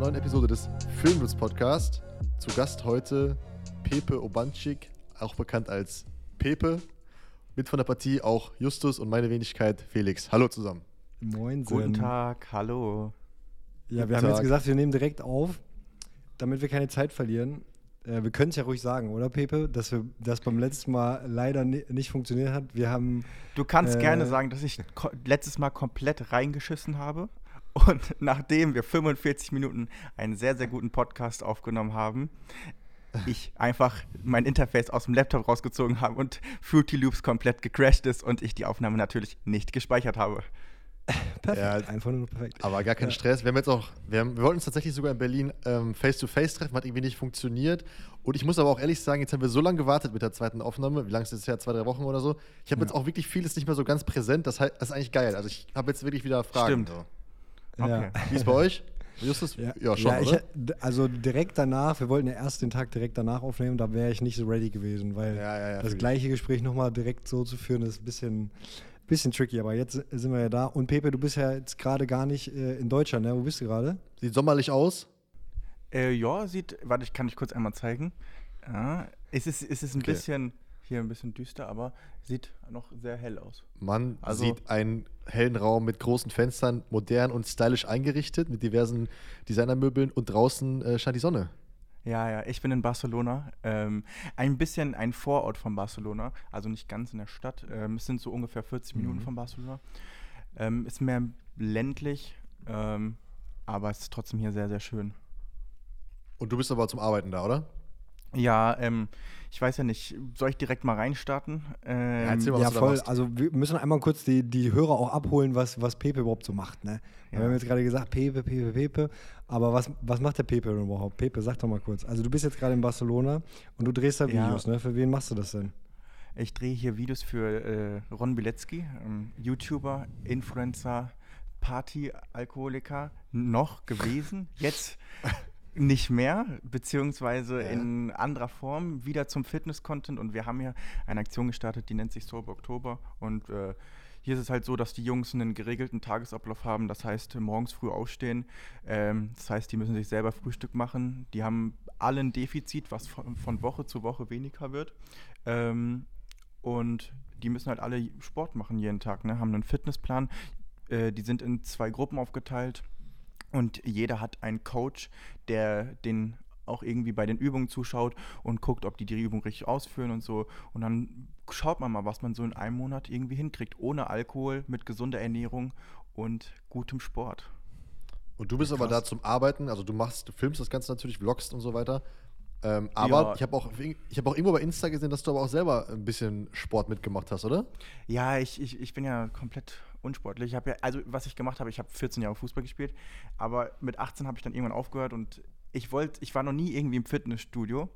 Einer neuen Episode des Filmlutz Podcast. Zu Gast heute Pepe Obanchik, auch bekannt als Pepe. Mit von der Partie auch Justus und meine Wenigkeit Felix. Hallo zusammen. Moin, Guten Tag, hallo. Ja, Guten wir haben Tag. jetzt gesagt, wir nehmen direkt auf, damit wir keine Zeit verlieren. Äh, wir können es ja ruhig sagen, oder Pepe, dass wir das beim letzten Mal leider ni nicht funktioniert hat. Wir haben Du kannst Äh, gerne sagen, dass ich letztes Mal komplett reingeschissen habe. Und nachdem wir 45 Minuten einen sehr, sehr guten Podcast aufgenommen haben, ich einfach mein Interface aus dem Laptop rausgezogen habe und Fruity Loops komplett gecrashed ist und ich die Aufnahme natürlich nicht gespeichert habe. perfekt, Ja, einfach nur perfekt. Aber gar kein Ja. Stress. Wir haben jetzt auch, wir, haben, wir wollten uns tatsächlich sogar in Berlin ähm, face-to-face treffen, hat irgendwie nicht funktioniert. Und ich muss aber auch ehrlich sagen, jetzt haben wir so lange gewartet mit der zweiten Aufnahme. Wie lange ist es jetzt her? Zwei, drei Wochen oder so. Ich habe Ja. jetzt auch wirklich vieles nicht mehr so ganz präsent. Das, das ist eigentlich geil. Also ich habe jetzt wirklich wieder Fragen. Stimmt. So. Okay. Wie ist bei euch? Justus? Ja, schon, ich, oder? d- also direkt danach, wir wollten ja erst den Tag direkt danach aufnehmen, da wäre ich nicht so ready gewesen, weil Ja, ja, ja, das ich. gleiche Gespräch nochmal direkt so zu führen, ist ein bisschen, bisschen tricky. Aber jetzt sind wir ja da. Und Pepe, du bist ja jetzt gerade gar nicht äh, in Deutschland, ne? Wo bist du gerade? Sieht sommerlich aus. Äh, ja, sieht, warte, ich kann dich kurz einmal zeigen. Ja, es ist, es ist ein Okay. bisschen, hier ein bisschen düster, aber sieht noch sehr hell aus. Man Also- sieht einen hellen Raum mit großen Fenstern, modern und stylisch eingerichtet, mit diversen Designermöbeln und draußen äh, scheint die Sonne. Ja, ja, ich bin in Barcelona. Ähm, ein bisschen ein Vorort von Barcelona, also nicht ganz in der Stadt. Ähm, es sind so ungefähr 40 Minuten Mhm. von Barcelona. Ähm, ist mehr ländlich, ähm, aber es ist trotzdem hier sehr, sehr schön. Und du bist aber zum Arbeiten da, oder? Ja, ähm, ich weiß ja nicht, soll ich direkt mal reinstarten? Ähm, erzähl mal, was Ja, du da voll. Also wir müssen einmal kurz die, die Hörer auch abholen, was, was Pepe überhaupt so macht. Ne? Ja. Wir haben jetzt gerade gesagt, Pepe, Pepe, Pepe. Aber was, was macht der Pepe denn überhaupt? Pepe, sag doch mal kurz. Also du bist jetzt gerade in Barcelona und du drehst da Ja. Videos, ne? Für wen machst du das denn? Ich drehe hier Videos für äh, Ron Bilecki, ähm, YouTuber, Influencer, Party-Alkoholiker, noch gewesen, jetzt nicht mehr, beziehungsweise Ja. in anderer Form wieder zum Fitness-Content. Und wir haben hier eine Aktion gestartet, die nennt sich Sober Oktober. Und äh, hier ist es halt so, dass die Jungs einen geregelten Tagesablauf haben, das heißt morgens früh aufstehen, ähm, das heißt, die müssen sich selber Frühstück machen, die haben alle ein Defizit, was von, von Woche zu Woche weniger wird. Ähm, und die müssen halt alle Sport machen jeden Tag, ne? haben einen Fitnessplan. Äh, die sind in zwei Gruppen aufgeteilt und jeder hat einen Coach, der den auch irgendwie bei den Übungen zuschaut und guckt, ob die die Übung richtig ausführen und so. Und dann schaut man mal, was man so in einem Monat irgendwie hinkriegt, ohne Alkohol, mit gesunder Ernährung und gutem Sport. Und du bist aber Krass. da zum Arbeiten, also du machst, du filmst das Ganze natürlich, vloggst und so weiter. Ähm, aber Ja. ich habe auch, ich hab auch irgendwo bei Insta gesehen, dass du aber auch selber ein bisschen Sport mitgemacht hast, oder? Ja, ich, ich, ich bin ja komplett unsportlich. Ich habe ja, also was ich gemacht habe, ich habe 14 Jahre Fußball gespielt, aber mit 18 habe ich dann irgendwann aufgehört und ich wollte, ich war noch nie irgendwie im Fitnessstudio.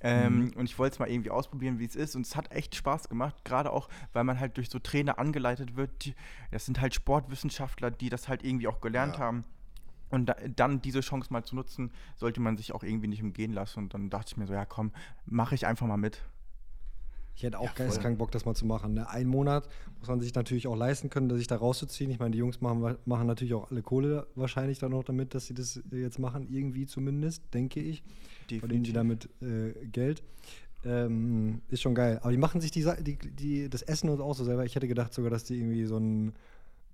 Ähm, Und ich wollte es mal irgendwie ausprobieren, wie es ist. Und es hat echt Spaß gemacht, gerade auch, weil man halt durch so Trainer angeleitet wird. Die, das sind halt Sportwissenschaftler, die das halt irgendwie auch gelernt Ja. haben. Und da, dann diese Chance mal zu nutzen, sollte man sich auch irgendwie nicht umgehen lassen. Und dann dachte ich mir so, ja komm, mache ich einfach mal mit. Ich hätte auch Ja, voll. geisteskrank Bock, das mal zu machen. Ne? Einen Monat muss man sich natürlich auch leisten können, sich da rauszuziehen. Ich meine, die Jungs machen, machen natürlich auch alle Kohle wahrscheinlich dann noch damit, dass sie das jetzt machen, irgendwie zumindest, denke ich. Verdienen die damit äh, Geld. Ähm, ist schon geil. Aber die machen sich die, die, die, das Essen und auch so selber. Ich hätte gedacht sogar, dass die irgendwie so einen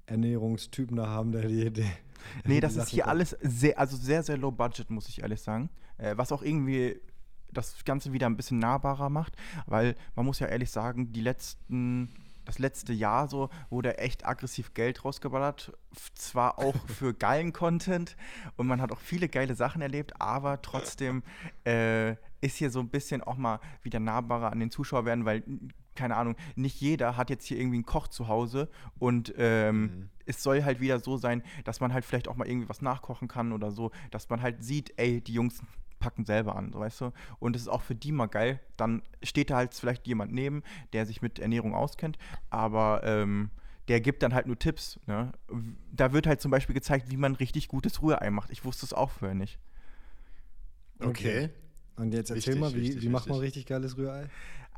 Ernährungstypen da haben, der die. der Nee, die das ist hier alles sehr, also sehr, sehr low budget, muss ich ehrlich sagen. Äh, was auch irgendwie das Ganze wieder ein bisschen nahbarer macht, weil man muss ja ehrlich sagen, die letzten, das letzte Jahr so wurde echt aggressiv Geld rausgeballert. Zwar auch für geilen Content und man hat auch viele geile Sachen erlebt, aber trotzdem äh, ist hier so ein bisschen auch mal wieder nahbarer an den Zuschauer werden, weil keine Ahnung, nicht jeder hat jetzt hier irgendwie einen Koch zu Hause und ähm, Mhm. es soll halt wieder so sein, dass man halt vielleicht auch mal irgendwie was nachkochen kann oder so, dass man halt sieht, ey, die Jungs packen selber an, so, weißt du? Und es ist auch für die mal geil. Dann steht da halt vielleicht jemand neben, der sich mit Ernährung auskennt, aber ähm, der gibt dann halt nur Tipps. Ne? Da wird halt zum Beispiel gezeigt, wie man richtig gutes Rührei macht. Ich wusste es auch vorher nicht. Okay. Und jetzt erzähl Richtig, mal, wie, richtig, wie macht man richtig. richtig geiles Rührei?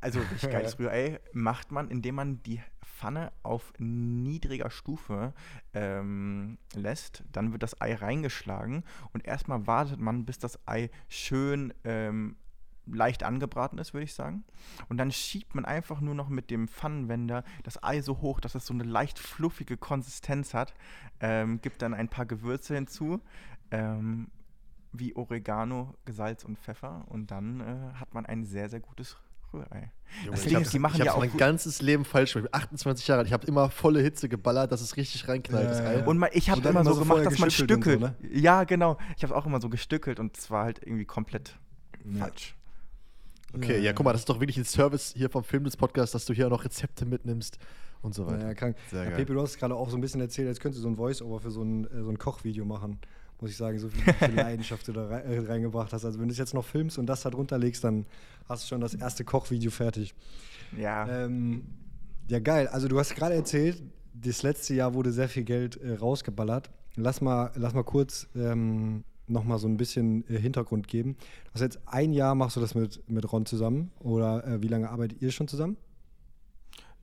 Also richtig geiles Rührei macht man, indem man die Pfanne auf niedriger Stufe ähm, lässt. Dann wird das Ei reingeschlagen und erstmal wartet man, bis das Ei schön ähm, leicht angebraten ist, würde ich sagen. Und dann schiebt man einfach nur noch mit dem Pfannenwender das Ei so hoch, dass es so eine leicht fluffige Konsistenz hat. Ähm, gibt dann ein paar Gewürze hinzu. Ähm, wie Oregano, Salz und Pfeffer und dann äh, hat man ein sehr, sehr gutes Rührei. Junge, Das ich Ding habe ist, die machen ich ja hab auch mein ganzes Leben falsch gemacht. Ich bin 28 Jahre alt. Ich habe immer volle Hitze geballert, dass es richtig reinknallt. Ja, ja. Und man, ich habe immer immer so so gemacht, dass man stückelt. so, ne? Ja, genau. Ich habe auch immer so gestückelt und es war halt irgendwie komplett Ja. falsch. Okay, ja, guck mal, das ist doch wirklich ein Service hier vom Film des Podcasts, dass du hier auch noch Rezepte mitnimmst und so weiter. Naja, krank. Sehr Ja, geil. Pepe, du hast gerade auch so ein bisschen erzählt, als könntest du so ein Voice-Over für so ein, äh, so ein Kochvideo machen. Muss ich sagen, so viel, viel Leidenschaft du da äh, reingebracht hast. Also wenn du es jetzt noch filmst und das da drunter legst, dann hast du schon das erste Kochvideo fertig. Ja. Ähm, ja, geil. Also du hast gerade erzählt, das letzte Jahr wurde sehr viel Geld äh, rausgeballert. Lass mal, lass mal kurz ähm, nochmal so ein bisschen äh, Hintergrund geben. Du hast jetzt ein Jahr, machst du das mit, mit Ron zusammen? Oder äh, wie lange arbeitet ihr schon zusammen?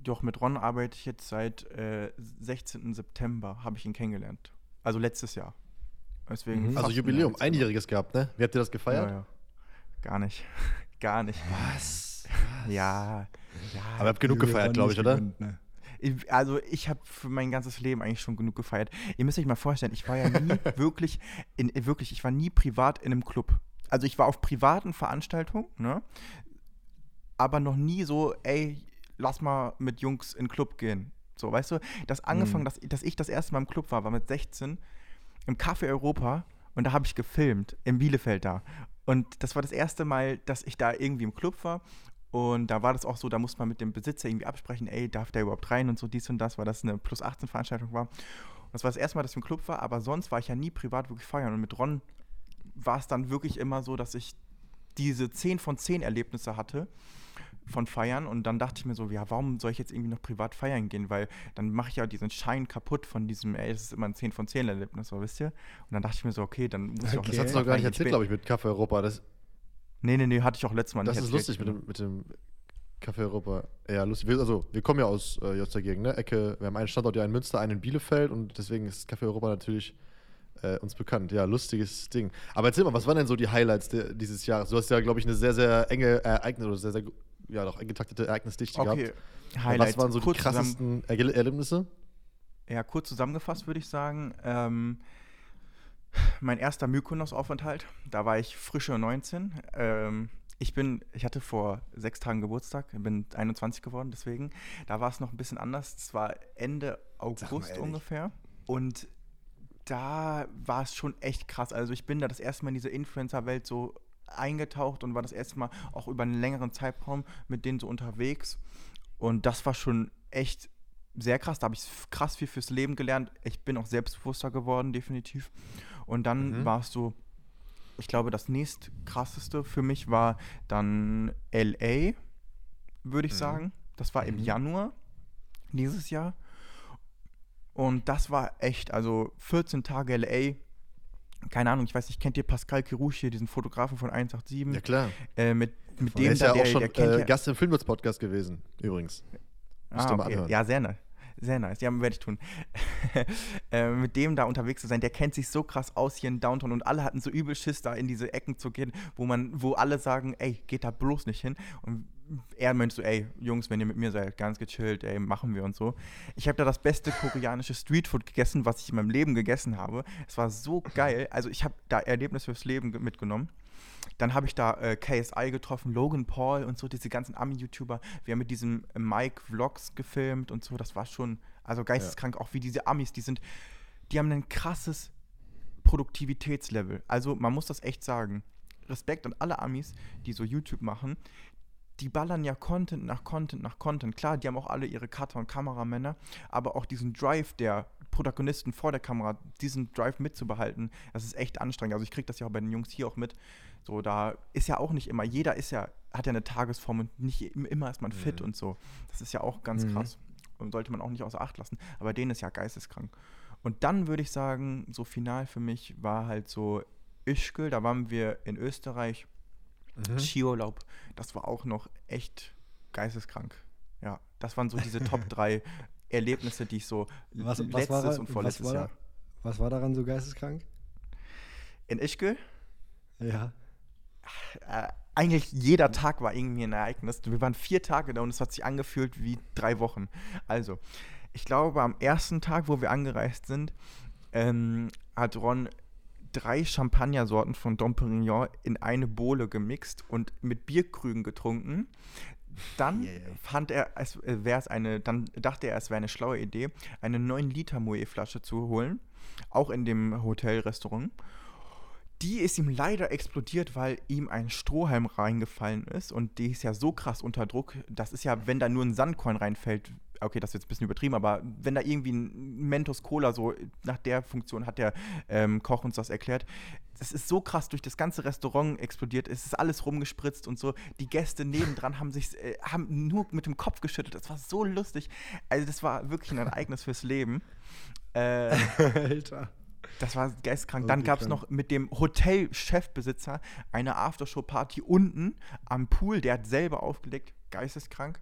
Doch, mit Ron arbeite ich jetzt seit äh, 16. September, habe ich ihn kennengelernt. Also letztes Jahr. Deswegen Mhm. Also Jubiläum, einjähriges gehabt, ne? Wie habt ihr das gefeiert? Ja, ja. Gar nicht. Gar nicht. Was? Ja. ja. Aber ihr habt genug gefeiert, glaube ich, oder? gegönnt, ne? Also ich habe für mein ganzes Leben eigentlich schon genug gefeiert. Ihr müsst euch mal vorstellen, ich war ja nie wirklich, in, wirklich, ich war nie privat in einem Club. Also ich war auf privaten Veranstaltungen, ne? Aber noch nie so, ey, lass mal mit Jungs in den Club gehen. So, weißt du, das angefangen, Mhm. dass, dass ich das erste Mal im Club war, war mit 16 im Café Europa und da habe ich gefilmt, in Bielefeld da. Und das war das erste Mal, dass ich da irgendwie im Club war. Und da war das auch so, da musste man mit dem Besitzer irgendwie absprechen, ey, darf der überhaupt rein und so dies und das, weil das eine Plus 18 Veranstaltung war. Und das war das erste Mal, dass ich im Club war, aber sonst war ich ja nie privat wirklich feiern. Und mit Ron war es dann wirklich immer so, dass ich diese 10 von 10 Erlebnisse hatte von Feiern und dann dachte ich mir so, ja, warum soll ich jetzt irgendwie noch privat feiern gehen, weil dann mache ich ja diesen Schein kaputt von diesem, ey, das ist immer ein 10 von 10 Erlebnis, so, wisst ihr? Und dann dachte ich mir so, okay, dann muss ich auch Okay. Das hast du noch gar nicht erzählt, glaube ich, mit Café Europa. Das, Nee, nee, nee, hatte ich auch letztes Mal das nicht ist erzählt, lustig mit dem, mit dem Café Europa. Ja, lustig. Wir, also, wir kommen ja aus, äh, aus der Gegend, ne? Ecke, wir haben einen Standort ja in Münster, einen in Bielefeld und deswegen ist Café Europa natürlich äh, uns bekannt. Ja, lustiges Ding. Aber erzähl mal, was waren denn so die Highlights de, dieses Jahres? Du hast ja, glaube ich, eine sehr, sehr enge Ereignis oder sehr, sehr, ja, doch eingetaktete Ereignisdichte Okay, gehabt. Highlights. Was waren so die kurz zusammen- krassesten Erge- Erlebnisse? Ja, kurz zusammengefasst würde ich sagen, ähm, mein erster Mykonos-Aufenthalt, da war ich frische 19. Ähm, ich bin, ich hatte vor sechs Tagen Geburtstag, bin 21 geworden, deswegen. Da war es noch ein bisschen anders. Es war Ende August ungefähr. Und da war es schon echt krass. Also ich bin da das erste Mal in diese Influencer-Welt so eingetaucht und war das erste Mal auch über einen längeren Zeitraum mit denen so unterwegs. Und das war schon echt sehr krass. Da habe ich krass viel fürs Leben gelernt. Ich bin auch selbstbewusster geworden, definitiv. Und dann Mhm. war es so, ich glaube, das nächst krasseste für mich war dann LA, würde ich Mhm. sagen. Das war im Mhm. Januar dieses Jahr. Und das war echt, also 14 Tage LA. Keine Ahnung, ich weiß nicht, kennt ihr Pascal Kirouche, hier, diesen Fotografen von 187? Ja, klar. Äh, mit, mit Der dem ist da, ja der, auch schon der äh, Gast im Filmwitz-Podcast gewesen, übrigens. Ah, okay. anhören. Ja, sehr nice. Sehr nice. Ja, werde ich tun. äh, mit dem da unterwegs zu sein, der kennt sich so krass aus hier in Downtown und alle hatten so übel Schiss, da in diese Ecken zu gehen, wo man, wo alle sagen, ey, geht da bloß nicht hin. Und er meinte so, ey, Jungs, wenn ihr mit mir seid, ganz gechillt, ey, machen wir und so. Ich habe da das beste koreanische Streetfood gegessen, was ich in meinem Leben gegessen habe. Es war so geil. Also ich habe da Erlebnis fürs Leben ge- mitgenommen. Dann habe ich da äh, KSI getroffen, Logan Paul und so, diese ganzen Ami-YouTuber. Wir haben mit diesem äh, Mike Vlogs gefilmt und so. Das war schon, also geisteskrank, auch wie diese Amis, die sind, die haben ein krasses Produktivitätslevel. Also man muss das echt sagen. Respekt an alle Amis, die so YouTube machen. Die ballern ja Content nach Content nach Content. Klar, die haben auch alle ihre Cutter und Kameramänner, aber auch diesen Drive der Protagonisten vor der Kamera, diesen Drive mitzubehalten, das ist echt anstrengend. Also ich kriege das ja auch bei den Jungs hier auch mit. So, da ist ja auch nicht immer, jeder ist ja, hat ja eine Tagesform und nicht im- immer ist man fit Mhm. und so. Das ist ja auch ganz Mhm. krass. Und sollte man auch nicht außer Acht lassen. Aber denen ist ja geisteskrank. Und dann würde ich sagen, so final für mich war halt so Ischgl, da waren wir in Österreich Mhm. Skiurlaub, das war auch noch echt geisteskrank. Ja, das waren so diese Top 3 Erlebnisse, die ich so was, letztes was war, und vorletztes was war, Jahr. Was war daran so geisteskrank? In Ischgl? Ja. Äh, eigentlich jeder Tag war irgendwie ein Ereignis. Wir waren vier Tage da und es hat sich angefühlt wie drei Wochen. Also, ich glaube, am ersten Tag, wo wir angereist sind, ähm, hat Ron drei Champagnersorten von Dom Perignon in eine Bowle gemixt und mit Bierkrügen getrunken. Dann yeah. fand er, es äh, wäre es eine, dann dachte er, es wäre eine schlaue Idee, eine 9 Liter Moe Flasche zu holen, auch in dem Hotelrestaurant. Die ist ihm leider explodiert, weil ihm ein Strohhalm reingefallen ist und die ist ja so krass unter Druck. Das ist ja, wenn da nur ein Sandkorn reinfällt, okay, das ist jetzt ein bisschen übertrieben, aber wenn da irgendwie ein Mentos Cola so nach der Funktion hat der ähm, Koch uns das erklärt, das ist so krass durch das ganze Restaurant explodiert, es ist alles rumgespritzt und so. Die Gäste nebendran haben sich äh, haben nur mit dem Kopf geschüttelt. Das war so lustig. Also das war wirklich ein Ereignis fürs Leben. Äh, Alter. Das war geistkrank. Dann gab es noch mit dem Hotel-Chefbesitzer eine Aftershow-Party unten am Pool. Der hat selber aufgelegt. Geisteskrank.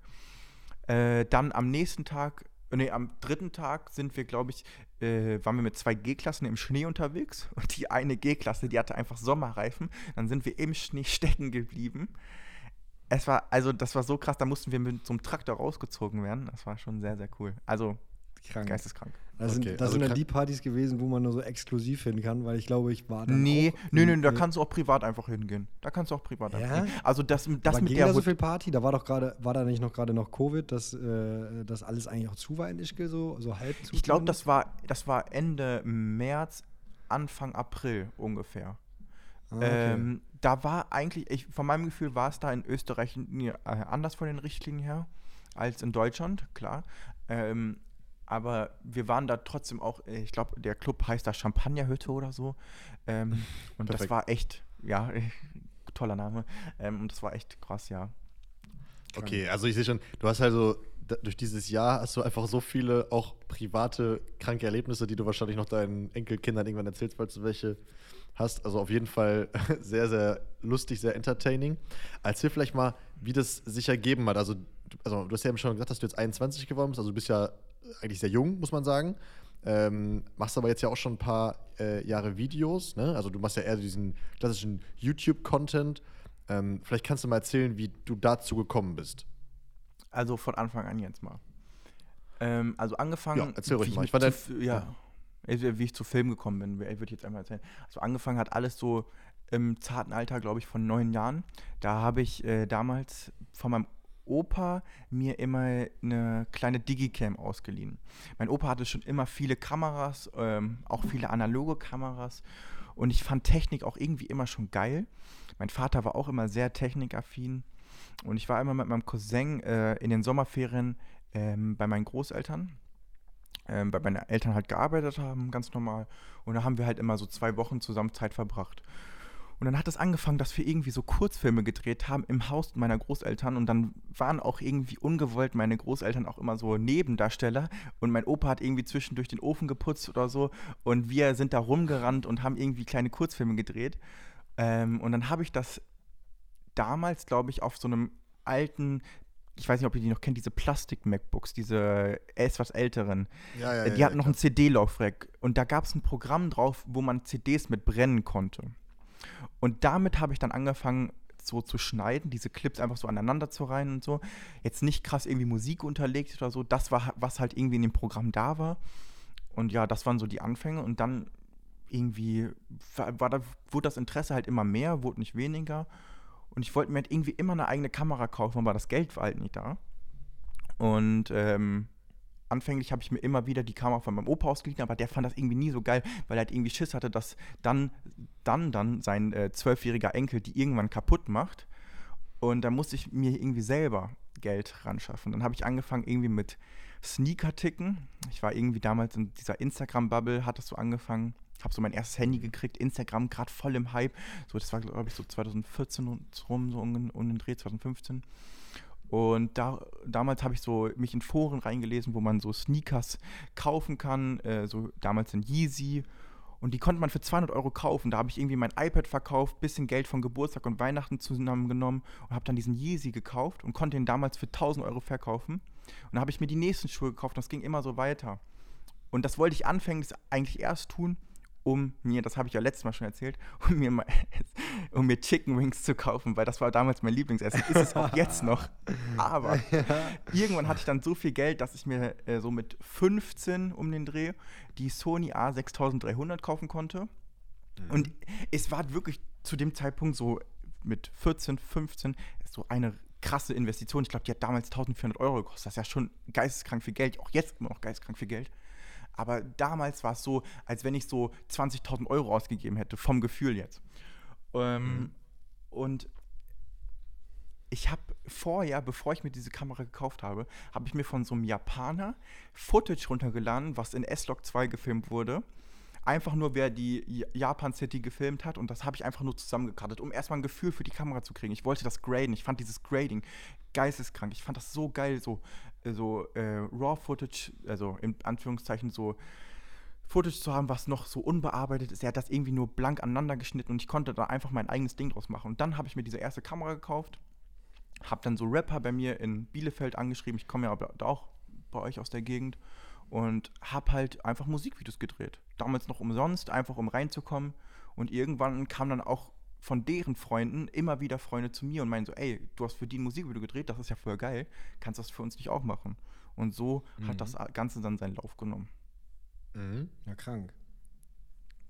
Äh, dann am nächsten Tag, nee, am dritten Tag sind wir, glaube ich, äh, waren wir mit zwei G-Klassen im Schnee unterwegs. Und die eine G-Klasse, die hatte einfach Sommerreifen. Dann sind wir im Schnee stecken geblieben. Es war, also das war so krass, da mussten wir mit so einem Traktor rausgezogen werden. Das war schon sehr, sehr cool. Also Krank. Geisteskrank. Das sind, okay, das also sind dann die Partys gewesen, wo man nur so exklusiv hin kann, weil ich glaube, ich war dann Nee, nee, nee, da kannst du auch privat einfach hingehen. Da kannst du auch privat ja? einfach hingehen. Also das, das Aber mit ging der da so viel Party, da war doch gerade, war da nicht noch gerade noch Covid, dass äh, das alles eigentlich auch zu war in Ischgl, so, so halb zu? Ich glaube, das war, das war Ende März, Anfang April ungefähr. Ah, okay. ähm, da war eigentlich, ich, von meinem Gefühl war es da in Österreich äh, anders von den Richtlinien her als in Deutschland, klar. Ähm, aber wir waren da trotzdem auch, äh, ich glaube, der Club heißt da Champagnerhütte oder so. Ähm, und Perfekt. das war echt, ja, toller Name. Ähm, und das war echt krass, ja. Okay, also ich sehe schon, du hast also durch dieses Jahr hast du einfach so viele auch private kranke Erlebnisse, die du wahrscheinlich noch deinen Enkelkindern irgendwann erzählst, falls du welche hast. Also auf jeden Fall sehr, sehr lustig, sehr entertaining. Erzähl vielleicht mal, wie das sich ergeben hat. Also, also du hast ja eben schon gesagt, dass du jetzt 21 geworden bist, also du bist ja eigentlich sehr jung, muss man sagen. Ähm, machst aber jetzt ja auch schon ein paar äh, Jahre Videos, ne? Also du machst ja eher diesen klassischen YouTube-Content. Ähm, vielleicht kannst du mal erzählen, wie du dazu gekommen bist. Also von Anfang an jetzt mal. Ähm, also angefangen. Ja, erzähl ruhig mal. Ich war zu, ja, ja, wie ich zu Film gekommen bin, würde ich jetzt einmal erzählen. Also angefangen hat alles so im zarten Alter, glaube ich, von neun Jahren. Da habe ich äh, damals von meinem Opa mir immer eine kleine Digicam ausgeliehen. Mein Opa hatte schon immer viele Kameras, ähm, auch viele analoge Kameras. Und ich fand Technik auch irgendwie immer schon geil. Mein Vater war auch immer sehr technikaffin. Und ich war immer mit meinem Cousin äh, in den Sommerferien ähm, bei meinen Großeltern, ähm, weil meine Eltern halt gearbeitet haben, ganz normal. Und da haben wir halt immer so zwei Wochen zusammen Zeit verbracht. Und dann hat es angefangen, dass wir irgendwie so Kurzfilme gedreht haben im Haus meiner Großeltern. Und dann waren auch irgendwie ungewollt meine Großeltern auch immer so Nebendarsteller. Und mein Opa hat irgendwie zwischendurch den Ofen geputzt oder so. Und wir sind da rumgerannt und haben irgendwie kleine Kurzfilme gedreht. Ähm, und dann habe ich das damals, glaube ich, auf so einem alten ich weiß nicht, ob ihr die noch kennt, diese Plastik-MacBooks, diese etwas älteren. Ja, ja, die ja, hatten noch ein CD-Laufwerk. Und da gab es ein Programm drauf, wo man CDs mit brennen konnte. Und damit habe ich dann angefangen, so zu schneiden, diese Clips einfach so aneinander zu reihen und so. Jetzt nicht krass irgendwie Musik unterlegt oder so. Das war, was halt irgendwie in dem Programm da war. Und ja, das waren so die Anfänge. Und dann irgendwie war, war da, wurde das Interesse halt immer mehr, wurde nicht weniger. Und ich wollte mir halt irgendwie immer eine eigene Kamera kaufen, aber das Geld war halt nicht da. Und ähm, anfänglich habe ich mir immer wieder die Kamera von meinem Opa ausgeliehen, aber der fand das irgendwie nie so geil, weil er halt irgendwie Schiss hatte, dass dann, dann, dann sein äh, zwölfjähriger äh, Enkel die irgendwann kaputt macht. Und da musste ich mir irgendwie selber Geld ran schaffen. Dann habe ich angefangen irgendwie mit Sneaker-Ticken. Ich war irgendwie damals in dieser Instagram-Bubble, hat das so angefangen. Habe so mein erstes Handy gekriegt, Instagram gerade voll im Hype. So, das war, glaube ich, so 2014 und rum, so um, um den Dreh, 2015. Und da, damals habe ich so mich in Foren reingelesen, wo man so Sneakers kaufen kann, äh, so damals in Yeezy. Und die konnte man für 200 Euro kaufen. Da habe ich irgendwie mein iPad verkauft, bisschen Geld von Geburtstag und Weihnachten zusammengenommen und habe dann diesen Yeezy gekauft und konnte ihn damals für 1000 Euro verkaufen. Und dann habe ich mir die nächsten Schuhe gekauft und das ging immer so weiter. Und das wollte ich anfänglich eigentlich erst tun, um mir, das habe ich ja letztes Mal schon erzählt, um mir, mal, um mir Chicken Wings zu kaufen, weil das war damals mein Lieblingsessen. Ist es auch jetzt noch. Aber ja. irgendwann hatte ich dann so viel Geld, dass ich mir äh, so mit 15 um den Dreh die Sony A6300 kaufen konnte. Mhm. Und es war wirklich zu dem Zeitpunkt so mit 14, 15 so eine krasse Investition. Ich glaube, die hat damals 1400 Euro gekostet. Das ist ja schon geisteskrank viel Geld. Auch jetzt immer noch geisteskrank viel Geld. Aber damals war es so, als wenn ich so 20.000 Euro ausgegeben hätte, vom Gefühl jetzt. Ähm, mhm. Und ich habe vorher, bevor ich mir diese Kamera gekauft habe, habe ich mir von so einem Japaner Footage runtergeladen, was in S-Log 2 gefilmt wurde einfach nur, wer die Japan City gefilmt hat und das habe ich einfach nur zusammengekartet, um erstmal ein Gefühl für die Kamera zu kriegen. Ich wollte das graden, ich fand dieses Grading geisteskrank. Ich fand das so geil, so, so äh, Raw-Footage, also in Anführungszeichen so Footage zu haben, was noch so unbearbeitet ist. Er hat das irgendwie nur blank aneinander geschnitten und ich konnte da einfach mein eigenes Ding draus machen. Und dann habe ich mir diese erste Kamera gekauft, habe dann so Rapper bei mir in Bielefeld angeschrieben. Ich komme ja auch bei euch aus der Gegend und habe halt einfach Musikvideos gedreht. Damals noch umsonst, einfach um reinzukommen. Und irgendwann kam dann auch von deren Freunden immer wieder Freunde zu mir und meinen so, ey, du hast für die ein Musikvideo gedreht, das ist ja voll geil, kannst du das für uns nicht auch machen? Und so mhm. hat das Ganze dann seinen Lauf genommen. Mhm. Ja, krank.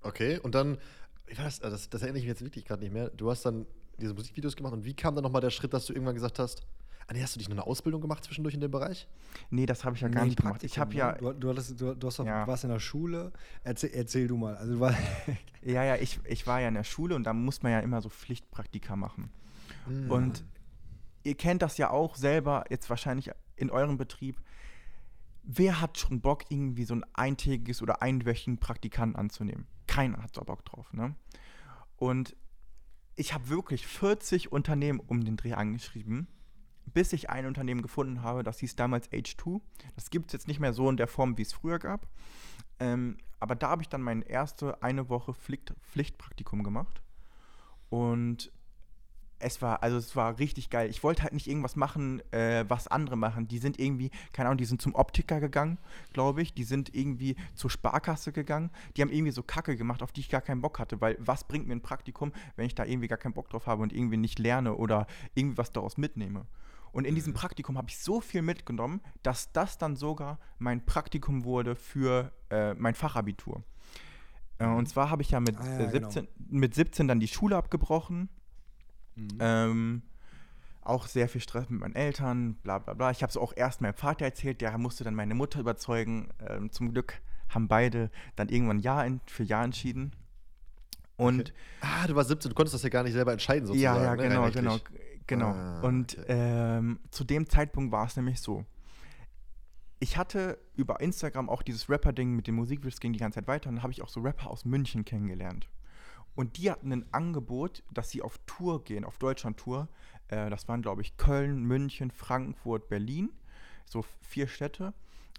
Okay, und dann, ich weiß, das, das erinnere ich mich jetzt wirklich gerade nicht mehr. Du hast dann diese Musikvideos gemacht und wie kam dann nochmal der Schritt, dass du irgendwann gesagt hast, Ah, nee, hast du dich nur eine Ausbildung gemacht zwischendurch in dem Bereich? Nee, das habe ich ja gar nee, nicht gemacht. Ich habe ja. Ne? Du, du, hattest, du, du hast ja. warst in der Schule. Erzähl, erzähl du mal. Also, du ja, ja, ich, ich war ja in der Schule und da muss man ja immer so Pflichtpraktika machen. Mhm. Und ihr kennt das ja auch selber, jetzt wahrscheinlich in eurem Betrieb. Wer hat schon Bock, irgendwie so ein eintägiges oder einwöchigen Praktikanten anzunehmen? Keiner hat so Bock drauf, ne? Und ich habe wirklich 40 Unternehmen um den Dreh angeschrieben bis ich ein Unternehmen gefunden habe, das hieß damals H2. Das gibt es jetzt nicht mehr so in der Form, wie es früher gab. Ähm, aber da habe ich dann mein erste eine Woche Pflicht, Pflichtpraktikum gemacht. Und es war, also es war richtig geil. Ich wollte halt nicht irgendwas machen, äh, was andere machen. Die sind irgendwie, keine Ahnung, die sind zum Optiker gegangen, glaube ich. Die sind irgendwie zur Sparkasse gegangen. Die haben irgendwie so Kacke gemacht, auf die ich gar keinen Bock hatte. Weil was bringt mir ein Praktikum, wenn ich da irgendwie gar keinen Bock drauf habe und irgendwie nicht lerne oder irgendwie was daraus mitnehme? Und in diesem. Praktikum habe ich so viel mitgenommen, dass das dann sogar mein Praktikum wurde für äh, mein Fachabitur. Äh, und mhm. zwar habe ich ja mit, ah, ja, 17, genau. mit 17 dann die Schule abgebrochen. Mhm. Ähm, auch sehr viel Stress mit meinen Eltern, bla bla bla. Ich habe es auch erst meinem Vater erzählt, der musste dann meine Mutter überzeugen. Ähm, zum Glück haben beide dann irgendwann Ja für Ja entschieden. Und okay. Ah, du warst 17, du konntest das ja gar nicht selber entscheiden, sozusagen. Ja, ja, ne? genau, genau. Ah, und okay. ähm, zu dem Zeitpunkt war es nämlich so. Ich hatte über Instagram auch dieses Rapper-Ding mit den Musikvideos ging die ganze Zeit weiter und dann habe ich auch so Rapper aus München kennengelernt. Und die hatten ein Angebot, dass sie auf Tour gehen, auf Deutschland-Tour. Äh, das waren, glaube ich, Köln, München, Frankfurt, Berlin. So vier Städte.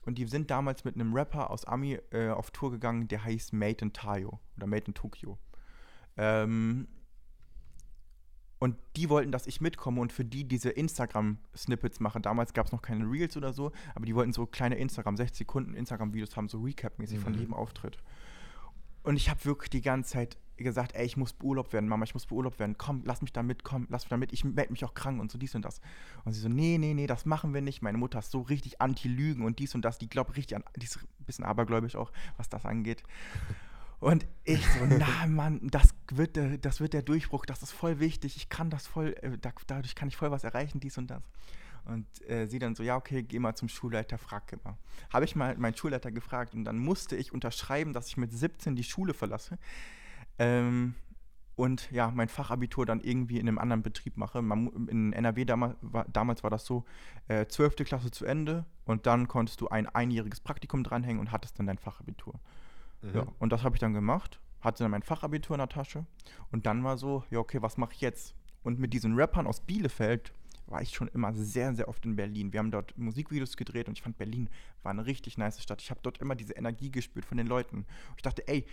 Und die sind damals mit einem Rapper aus Ami äh, auf Tour gegangen, der heißt Made in Tayo oder Made in Tokyo. Ähm, und die wollten, dass ich mitkomme und für die diese Instagram-Snippets mache. Damals gab es noch keine Reels oder so, aber die wollten so kleine Instagram, 60 Sekunden Instagram-Videos haben, so Recap-mäßig mhm. von jedem Auftritt. Und ich habe wirklich die ganze Zeit gesagt, ey, ich muss beurlaubt werden, Mama, ich muss beurlaubt werden, komm, lass mich da mitkommen, lass mich da mit, ich melde mich auch krank und so dies und das. Und sie so, nee, nee, nee, das machen wir nicht. Meine Mutter ist so richtig anti-Lügen und dies und das, die glaubt richtig an, die ist ein bisschen abergläubisch auch, was das angeht. Und ich so, na Mann, das wird, der, das wird der Durchbruch, das ist voll wichtig, ich kann das voll, äh, dadurch kann ich voll was erreichen, dies und das. Und äh, sie dann so, ja, okay, geh mal zum Schulleiter, frag immer. Habe ich mal meinen Schulleiter gefragt und dann musste ich unterschreiben, dass ich mit 17 die Schule verlasse. Ähm, und ja, mein Fachabitur dann irgendwie in einem anderen Betrieb mache. Man, in NRW damals war, damals war das so, äh, 12. Klasse zu Ende und dann konntest du ein einjähriges Praktikum dranhängen und hattest dann dein Fachabitur. Mhm. Ja, und das habe ich dann gemacht, hatte dann mein Fachabitur in der Tasche und dann war so, ja, okay, was mache ich jetzt? Und mit diesen Rappern aus Bielefeld war ich schon immer sehr, sehr oft in Berlin. Wir haben dort Musikvideos gedreht und ich fand Berlin war eine richtig nice Stadt. Ich habe dort immer diese Energie gespürt von den Leuten. Und ich dachte, ey,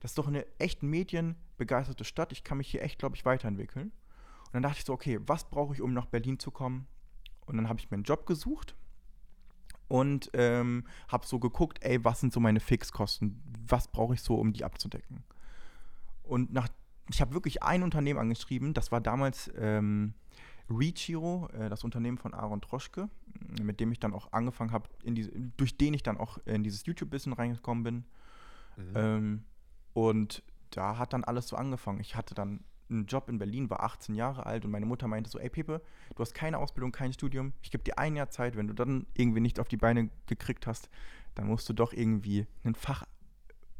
das ist doch eine echt medienbegeisterte Stadt. Ich kann mich hier echt, glaube ich, weiterentwickeln. Und dann dachte ich so, okay, was brauche ich, um nach Berlin zu kommen? Und dann habe ich mir einen Job gesucht und ähm, habe so geguckt, ey, was sind so meine Fixkosten? Was brauche ich so, um die abzudecken? Und nach, ich habe wirklich ein Unternehmen angeschrieben, das war damals ähm, Reachiro, äh, das Unternehmen von Aaron Troschke, mit dem ich dann auch angefangen habe, durch den ich dann auch in dieses YouTube-Business reingekommen bin. Mhm. Ähm, und da hat dann alles so angefangen. Ich hatte dann einen Job in Berlin, war 18 Jahre alt und meine Mutter meinte so, ey Pepe, du hast keine Ausbildung, kein Studium, ich gebe dir ein Jahr Zeit, wenn du dann irgendwie nicht auf die Beine gekriegt hast, dann musst du doch irgendwie ein Fach,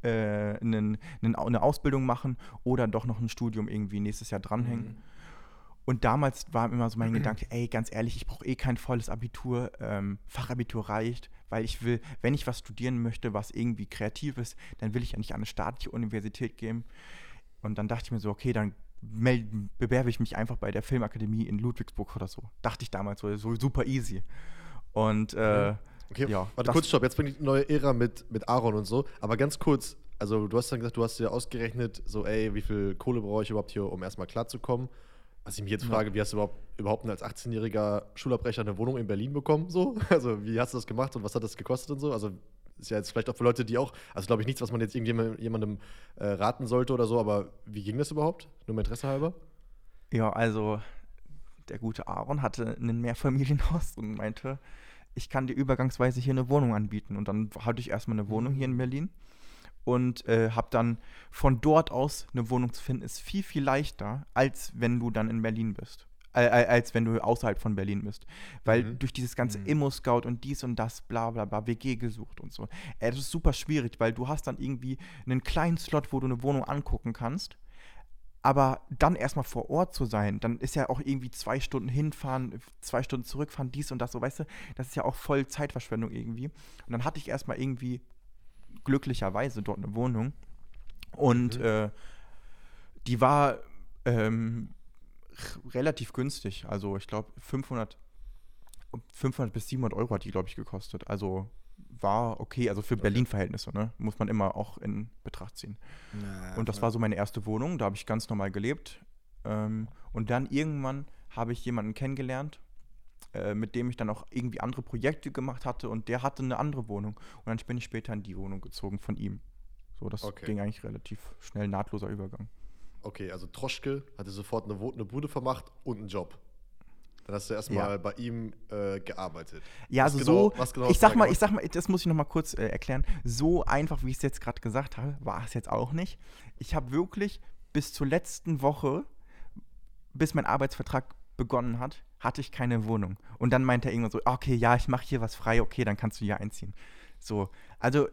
äh, einen, einen, eine Ausbildung machen oder doch noch ein Studium irgendwie nächstes Jahr dranhängen. Mhm. Und damals war immer so mein Gedanke, ey, ganz ehrlich, ich brauche eh kein volles Abitur, ähm, Fachabitur reicht, weil ich will, wenn ich was studieren möchte, was irgendwie kreativ ist, dann will ich ja nicht an eine staatliche Universität gehen. Und dann dachte ich mir so, okay, dann bewerbe ich mich einfach bei der Filmakademie in Ludwigsburg oder so. Dachte ich damals so, so super easy. Und äh, okay, ja, warte kurz, stopp. Jetzt bringt die neue Ära mit, mit Aaron und so. Aber ganz kurz, also du hast dann gesagt, du hast dir ausgerechnet, so, ey, wie viel Kohle brauche ich überhaupt hier, um erstmal klarzukommen? Was ich mich jetzt frage, wie hast du überhaupt, überhaupt als 18-jähriger Schulabbrecher eine Wohnung in Berlin bekommen? So? Also, wie hast du das gemacht und was hat das gekostet und so? Also, ist ja jetzt vielleicht auch für Leute, die auch, also glaube ich nichts, was man jetzt irgendjemandem äh, raten sollte oder so, aber wie ging das überhaupt? Nur mein Interesse halber? Ja, also der gute Aaron hatte ein Mehrfamilienhaus und meinte, ich kann dir übergangsweise hier eine Wohnung anbieten. Und dann hatte ich erstmal eine Wohnung hier in. Berlin und äh, habe dann von dort aus eine Wohnung zu finden, ist viel, viel leichter, als wenn du dann in Berlin bist als wenn du außerhalb von Berlin bist. Weil mhm. durch dieses ganze mhm. Immo-Scout und dies und das, bla bla bla, WG gesucht und so. Äh, das ist super schwierig, weil du hast dann irgendwie einen kleinen Slot, wo du eine Wohnung angucken kannst. Aber dann erstmal vor Ort zu sein, dann ist ja auch irgendwie zwei Stunden hinfahren, zwei Stunden zurückfahren, dies und das, so weißt du, das ist ja auch voll Zeitverschwendung irgendwie. Und dann hatte ich erstmal irgendwie glücklicherweise dort eine Wohnung. Und mhm. äh, die war ähm, relativ günstig. Also ich glaube 500, 500 bis 700 Euro hat die, glaube ich, gekostet. Also war okay, also für okay. Berlin-Verhältnisse, ne? Muss man immer auch in Betracht ziehen. Naja, und das war so meine erste Wohnung, da habe ich ganz normal gelebt. Ähm, und dann irgendwann habe ich jemanden kennengelernt, äh, mit dem ich dann auch irgendwie andere Projekte gemacht hatte und der hatte eine andere Wohnung. Und dann bin ich später in die Wohnung gezogen von ihm. So, das okay. ging eigentlich relativ schnell, nahtloser Übergang. Okay, also Troschke hatte sofort eine, eine Bude vermacht und einen Job. Dann hast du erstmal ja. bei ihm äh, gearbeitet. Ja, also genau, so, genau ich sag mal, ich sag mal, das muss ich nochmal kurz äh, erklären. So einfach, wie ich es jetzt gerade gesagt habe, war es jetzt auch nicht. Ich habe wirklich bis zur letzten Woche, bis mein Arbeitsvertrag begonnen hat, hatte ich keine Wohnung. Und dann meinte er irgendwann so, okay, ja, ich mache hier was frei, okay, dann kannst du hier einziehen. So, also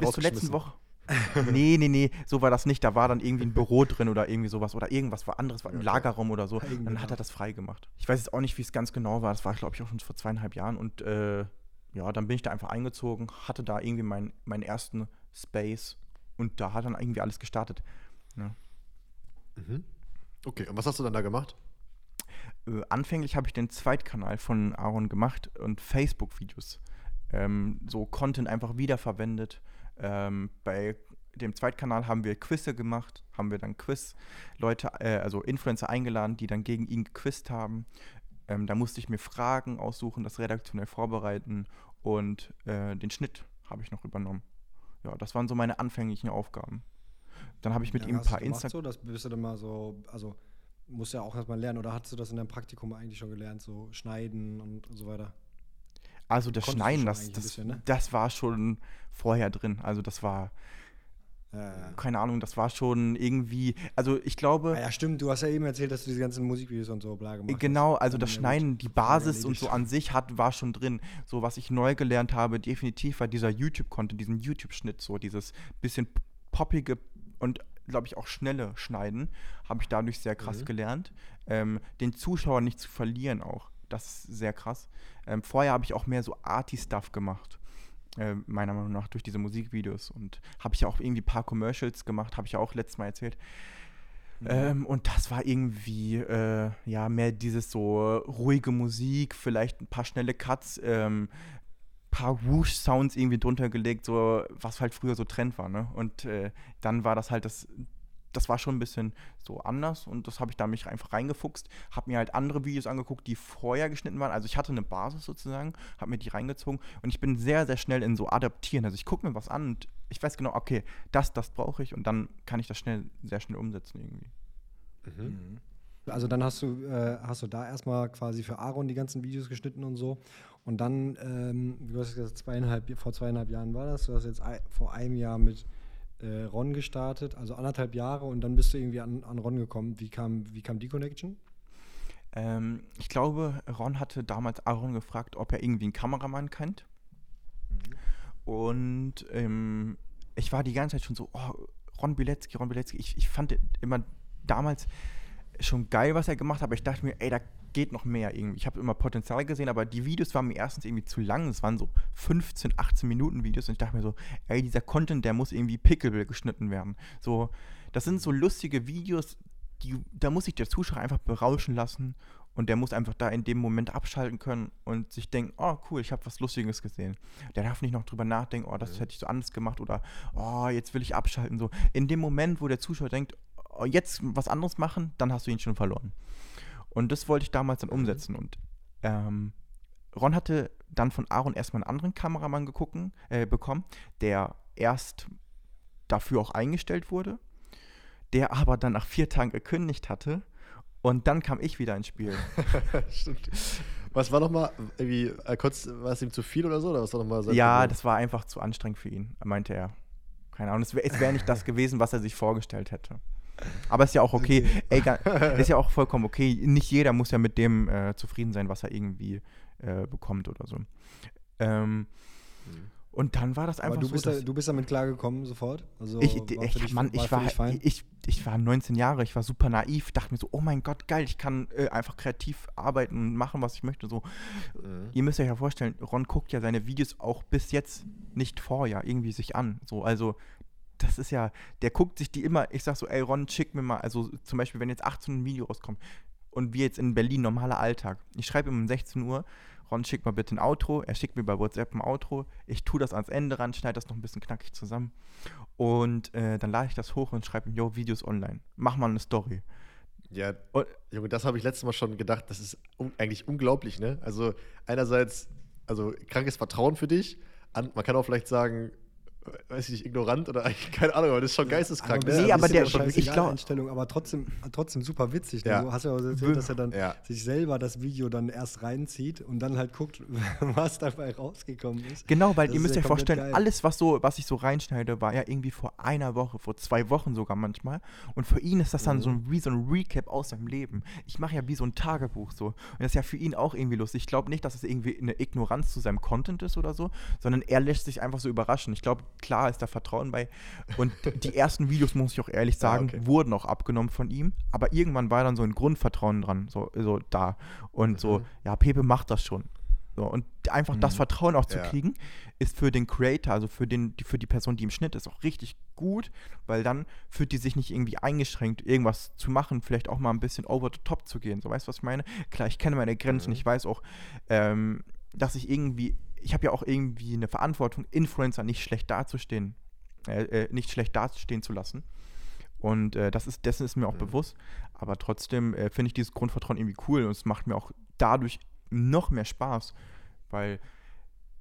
bis zur letzten Woche nee, nee, nee, so war das nicht. Da war dann irgendwie ein Büro drin oder irgendwie sowas oder irgendwas war anderes, war ein Lagerraum oder so. Dann hat er das frei gemacht. Ich weiß jetzt auch nicht, wie es ganz genau war. Das war, glaube ich, auch schon vor zweieinhalb Jahren. Und äh, ja, dann bin ich da einfach eingezogen, hatte da irgendwie mein, meinen ersten Space und da hat dann irgendwie alles gestartet. Ja. Mhm. Okay, und was hast du dann da gemacht? Äh, anfänglich habe ich den Zweitkanal von Aaron gemacht und Facebook-Videos. Ähm, so Content einfach wiederverwendet ähm, bei dem Zweitkanal haben wir Quizze gemacht, haben wir dann Quiz-Leute, äh, also Influencer eingeladen, die dann gegen ihn gequizt haben. Ähm, da musste ich mir Fragen aussuchen, das redaktionell vorbereiten und äh, den Schnitt habe ich noch übernommen. Ja, das waren so meine anfänglichen Aufgaben. Dann habe ich mit ja, ihm ein paar Instagram. so, das bist du dann mal so, also musst du ja auch erstmal lernen, oder hast du das in deinem Praktikum eigentlich schon gelernt, so schneiden und, und so weiter? Also das Schneiden, das, das, bisschen, ne? das war schon vorher drin. Also das war, ja, keine Ahnung, das war schon irgendwie, also ich glaube. Ah, ja, stimmt, du hast ja eben erzählt, dass du diese ganzen Musikvideos und so bla gemacht Genau, hast. also das Schneiden, die Basis und so an sich hat, war schon drin. So, was ich neu gelernt habe, definitiv war dieser YouTube-Content, diesen YouTube-Schnitt, so dieses bisschen poppige und glaube ich, auch schnelle Schneiden, habe ich dadurch sehr krass mhm. gelernt. Ähm, den Zuschauer nicht zu verlieren auch. Das ist sehr krass. Ähm, vorher habe ich auch mehr so Arty-Stuff gemacht. Äh, meiner Meinung nach durch diese Musikvideos. Und habe ich auch irgendwie ein paar Commercials gemacht, habe ich ja auch letztes Mal erzählt. Mhm. Ähm, und das war irgendwie, äh, ja, mehr dieses so ruhige Musik, vielleicht ein paar schnelle Cuts, ähm, paar Whoosh-Sounds irgendwie drunter gelegt, so was halt früher so Trend war, ne? Und äh, dann war das halt das, das war schon ein bisschen so anders und das habe ich da mich einfach reingefuchst, habe mir halt andere Videos angeguckt, die vorher geschnitten waren. Also ich hatte eine Basis sozusagen, habe mir die reingezogen und ich bin sehr, sehr schnell in so adaptieren. Also ich gucke mir was an und ich weiß genau, okay, das, das brauche ich und dann kann ich das schnell, sehr schnell umsetzen irgendwie. Mhm. mhm. Also dann hast du, äh, hast du da erstmal quasi für Aaron die ganzen Videos geschnitten und so. Und dann, ähm, du hast gesagt, zweieinhalb, vor zweieinhalb Jahren war das, du hast jetzt ein, vor einem Jahr mit äh, Ron gestartet, also anderthalb Jahre und dann bist du irgendwie an, an Ron gekommen. Wie kam, wie kam die Connection? Ähm, ich glaube, Ron hatte damals Aaron gefragt, ob er irgendwie einen Kameramann kennt. Mhm. Und ähm, ich war die ganze Zeit schon so, oh, Ron Bilecki, Ron Bilecki. Ich, ich fand immer damals schon geil, was er gemacht hat, aber ich dachte mir, ey, da geht noch mehr irgendwie. Ich habe immer Potenzial gesehen, aber die Videos waren mir erstens irgendwie zu lang. Es waren so 15, 18 Minuten Videos und ich dachte mir so, ey, dieser Content, der muss irgendwie pickable geschnitten werden. So, das sind so lustige Videos, die, da muss sich der Zuschauer einfach berauschen lassen und der muss einfach da in dem Moment abschalten können und sich denken, oh cool, ich habe was Lustiges gesehen. Der darf nicht noch drüber nachdenken, oh, das ja. hätte ich so anders gemacht oder oh, jetzt will ich abschalten. So, in dem Moment, wo der Zuschauer denkt, oh, jetzt was anderes machen, dann hast du ihn schon verloren. Und das wollte ich damals dann mhm. umsetzen. Und ähm, Ron hatte dann von Aaron erstmal einen anderen Kameramann gegucken, äh, bekommen, der erst dafür auch eingestellt wurde, der aber dann nach vier Tagen gekündigt hatte. Und dann kam ich wieder ins Spiel. Stimmt. Was war nochmal, irgendwie, äh, war es ihm zu viel oder so? Oder was war noch mal ja, das war einfach zu anstrengend für ihn, meinte er. Keine Ahnung, es wäre wär nicht das gewesen, was er sich vorgestellt hätte. Aber ist ja auch okay. Ey, ist ja auch vollkommen okay. Nicht jeder muss ja mit dem äh, zufrieden sein, was er irgendwie äh, bekommt oder so. Ähm, mhm. Und dann war das einfach Aber du so. Bist da, du bist damit klargekommen sofort? Also ich, ich, dich, Mann, ich war, ich, ich war 19 Jahre, ich war super naiv, dachte mir so, oh mein Gott, geil, ich kann äh, einfach kreativ arbeiten und machen, was ich möchte. So. Mhm. Ihr müsst euch ja vorstellen, Ron guckt ja seine Videos auch bis jetzt nicht vorher irgendwie sich an. So, also das ist ja, der guckt sich die immer, ich sag so, ey Ron, schick mir mal, also zum Beispiel, wenn jetzt 18 Uhr ein Video rauskommt und wir jetzt in Berlin, normaler Alltag, ich schreibe ihm um 16 Uhr, Ron, schick mal bitte ein Outro, er schickt mir bei WhatsApp ein Outro, ich tue das ans Ende ran, schneide das noch ein bisschen knackig zusammen und äh, dann lade ich das hoch und schreibe ihm, yo, Videos online, mach mal eine Story. Ja, und, Junge, das habe ich letztes Mal schon gedacht, das ist un eigentlich unglaublich, ne? Also einerseits, also krankes Vertrauen für dich, an, man kann auch vielleicht sagen, weiß ich nicht, ignorant oder eigentlich keine Ahnung, aber das ist schon geisteskrank. Aber, ne? Nee, aber der schon ich glaube Einstellung, aber trotzdem, trotzdem super witzig. Ne? Ja. Du hast ja auch erzählt, dass er dann ja. sich selber das Video dann erst reinzieht und dann halt guckt, was dabei rausgekommen ist. Genau, weil das ihr müsst euch ja vorstellen, geil. alles, was so, was ich so reinschneide, war ja irgendwie vor einer Woche, vor zwei Wochen sogar manchmal. Und für ihn ist das dann mhm. so ein, wie so ein Recap aus seinem Leben. Ich mache ja wie so ein Tagebuch so. Und das ist ja für ihn auch irgendwie lustig. Ich glaube nicht, dass es irgendwie eine Ignoranz zu seinem Content ist oder so, sondern er lässt sich einfach so überraschen. Ich glaube, klar ist da Vertrauen bei. Und die ersten Videos, muss ich auch ehrlich sagen, ja, okay. wurden auch abgenommen von ihm. Aber irgendwann war dann so ein Grundvertrauen dran, so, so da. Und mhm. so, ja, Pepe macht das schon. So, und einfach mhm. das Vertrauen auch zu ja. kriegen, ist für den Creator, also für, den, für die Person, die im Schnitt ist, auch richtig gut, weil dann fühlt die sich nicht irgendwie eingeschränkt, irgendwas zu machen, vielleicht auch mal ein bisschen over the top zu gehen. So, weißt du, was ich meine? Klar, ich kenne meine Grenzen, mhm. ich weiß auch, ähm, dass ich irgendwie ich habe ja auch irgendwie eine Verantwortung, Influencer nicht schlecht dazustehen, äh, äh, nicht schlecht dastehen zu lassen. Und äh, das ist, dessen ist mir auch mhm. bewusst. Aber trotzdem äh, finde ich dieses Grundvertrauen irgendwie cool und es macht mir auch dadurch noch mehr Spaß, weil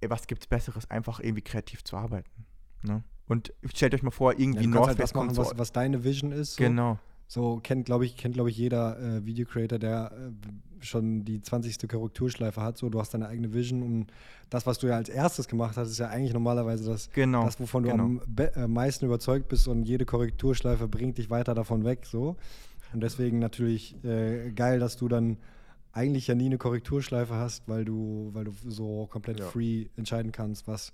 ey, was gibt es Besseres, einfach irgendwie kreativ zu arbeiten. Ne? Und stellt euch mal vor, irgendwie ja, Northwest halt was machen, was, was, deine Vision ist. So. Genau. So kennt, glaube ich, kennt, glaube ich, jeder äh, Videocreator, der äh, schon die 20. Korrekturschleife hat. So, du hast deine eigene Vision und das, was du ja als erstes gemacht hast, ist ja eigentlich normalerweise das, genau, das wovon genau. du am äh, meisten überzeugt bist und jede Korrekturschleife bringt dich weiter davon weg. So. Und deswegen natürlich äh, geil, dass du dann eigentlich ja nie eine Korrekturschleife hast, weil du, weil du so komplett ja. free entscheiden kannst, was,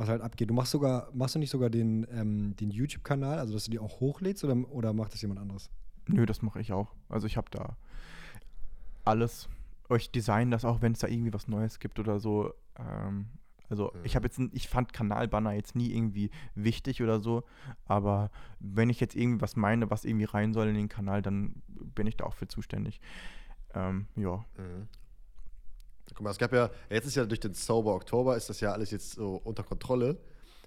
was halt abgeht. Du machst sogar, machst du nicht sogar den, ähm, den YouTube-Kanal, also dass du die auch hochlädst oder, oder macht das jemand anderes? Nö, das mache ich auch. Also ich habe da alles. euch designen das auch, wenn es da irgendwie was Neues gibt oder so. Ähm, also mhm. ich habe jetzt, ich fand Kanalbanner jetzt nie irgendwie wichtig oder so, aber wenn ich jetzt irgendwie was meine, was irgendwie rein soll in den Kanal, dann bin ich da auch für zuständig. Ähm, ja. Mhm. Guck mal, es gab ja, jetzt ist ja durch den Sober Oktober ist das ja alles jetzt so unter Kontrolle.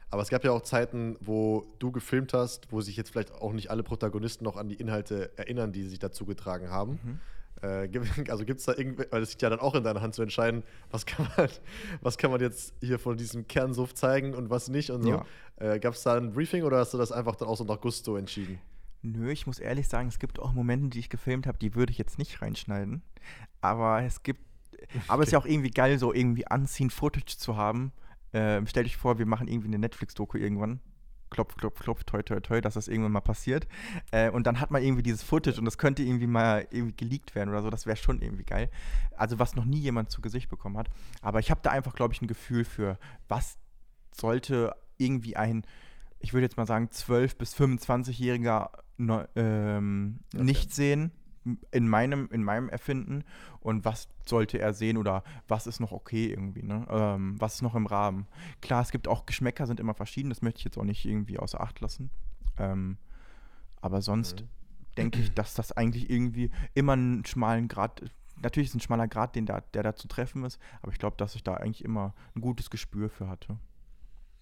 Aber es gab ja auch Zeiten, wo du gefilmt hast, wo sich jetzt vielleicht auch nicht alle Protagonisten noch an die Inhalte erinnern, die sich dazu getragen haben. Mhm. Äh, also gibt es da irgendwie, weil es liegt ja dann auch in deiner Hand zu entscheiden, was kann man, was kann man jetzt hier von diesem Kernsuff zeigen und was nicht und so. Ja. Äh, Gab es da ein Briefing oder hast du das einfach dann auch so nach Gusto entschieden? Nö, ich muss ehrlich sagen, es gibt auch Momente, die ich gefilmt habe, die würde ich jetzt nicht reinschneiden. Aber es gibt, aber es ist ja auch irgendwie geil, so irgendwie anziehen, Footage zu haben. Ähm, stell dich vor, wir machen irgendwie eine Netflix-Doku irgendwann klopf, klopf, klopf, toi, toi, toi, dass das irgendwann mal passiert. Äh, und dann hat man irgendwie dieses Footage und das könnte irgendwie mal irgendwie geleakt werden oder so. Das wäre schon irgendwie geil. Also was noch nie jemand zu Gesicht bekommen hat. Aber ich habe da einfach, glaube ich, ein Gefühl für, was sollte irgendwie ein, ich würde jetzt mal sagen, 12- bis 25-Jähriger ähm, okay. nicht sehen in meinem, in meinem Erfinden und was sollte er sehen oder was ist noch okay irgendwie, ne? Ähm, was ist noch im Rahmen. Klar, es gibt auch Geschmäcker, sind immer verschieden, das möchte ich jetzt auch nicht irgendwie außer Acht lassen. Ähm, aber sonst mhm. denke ich, dass das eigentlich irgendwie immer einen schmalen Grad, natürlich ist ein schmaler Grad, den da, der da zu treffen ist, aber ich glaube, dass ich da eigentlich immer ein gutes Gespür für hatte.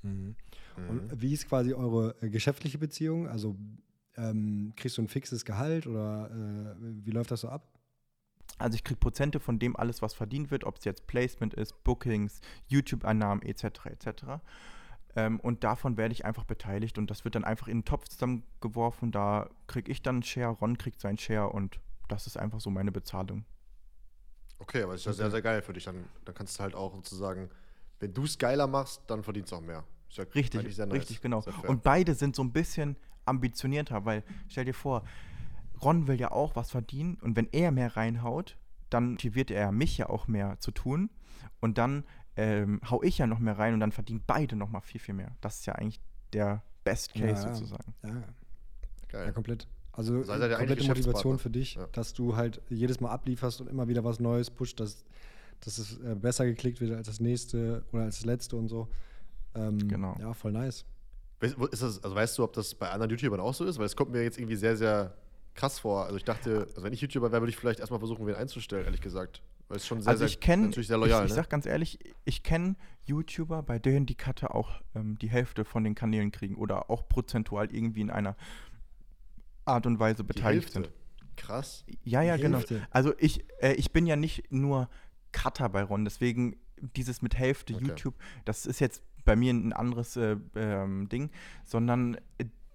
Mhm. Und wie ist quasi eure äh, geschäftliche Beziehung? Also ähm, kriegst du ein fixes Gehalt oder äh, wie läuft das so ab? Also ich kriege Prozente von dem alles, was verdient wird, ob es jetzt Placement ist, Bookings, YouTube-Einnahmen etc. etc. Ähm, und davon werde ich einfach beteiligt und das wird dann einfach in den Topf zusammengeworfen. Da kriege ich dann einen Share, Ron kriegt seinen Share und das ist einfach so meine Bezahlung. Okay, aber das ist ja sehr, sehr geil für dich. Dann, dann kannst du halt auch sozusagen, wenn du es geiler machst, dann verdienst du auch mehr. Ja richtig, nice. richtig, genau. Und beide sind so ein bisschen ambitionierter, weil stell dir vor, Ron will ja auch was verdienen und wenn er mehr reinhaut, dann motiviert er mich ja auch mehr zu tun und dann ähm, hau ich ja noch mehr rein und dann verdienen beide noch mal viel, viel mehr. Das ist ja eigentlich der Best Case ja, sozusagen. Ja. Geil. Ja, komplett. Also komplette Motivation für dich, ja. dass du halt jedes Mal ablieferst und immer wieder was Neues pusht, dass, dass es äh, besser geklickt wird als das nächste oder als das letzte und so. Ähm, genau. Ja, voll nice. Ist das, also weißt du, ob das bei anderen YouTubern auch so ist? Weil es kommt mir jetzt irgendwie sehr, sehr krass vor. Also ich dachte, also wenn ich YouTuber wäre, würde ich vielleicht erstmal versuchen, wen einzustellen, ehrlich gesagt. Weil es schon sehr, also ich kenn, natürlich sehr loyal. Ich, ich ne? sag ganz ehrlich, ich kenne YouTuber, bei denen die Cutter auch ähm, die Hälfte von den Kanälen kriegen oder auch prozentual irgendwie in einer Art und Weise beteiligt sind. Krass. Ja, ja, genau. Also ich, äh, ich bin ja nicht nur Cutter bei Ron, deswegen dieses mit Hälfte okay. YouTube, das ist jetzt bei mir ein anderes äh, ähm, Ding, sondern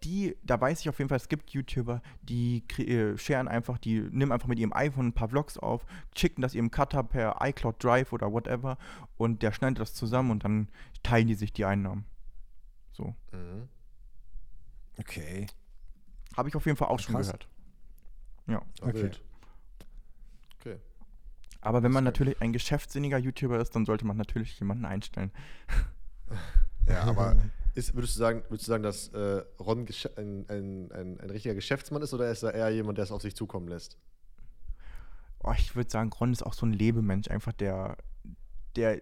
die, da weiß ich auf jeden Fall, es gibt YouTuber, die äh, sharen einfach, die nehmen einfach mit ihrem iPhone ein paar Vlogs auf, schicken das ihrem Cutter per iCloud Drive oder whatever und der schneidet das zusammen und dann teilen die sich die Einnahmen. So. Mhm. Okay. Habe ich auf jeden Fall auch Krass. schon gehört. Ja. Okay. Okay. Aber wenn man natürlich ein geschäftsinniger YouTuber ist, dann sollte man natürlich jemanden einstellen. Ja, aber ist, würdest, du sagen, würdest du sagen, dass äh, Ron ein, ein, ein, ein, richtiger Geschäftsmann ist oder ist er eher jemand, der es auf sich zukommen lässt? Oh, ich würde sagen, Ron ist auch so ein Lebemensch, einfach der, der,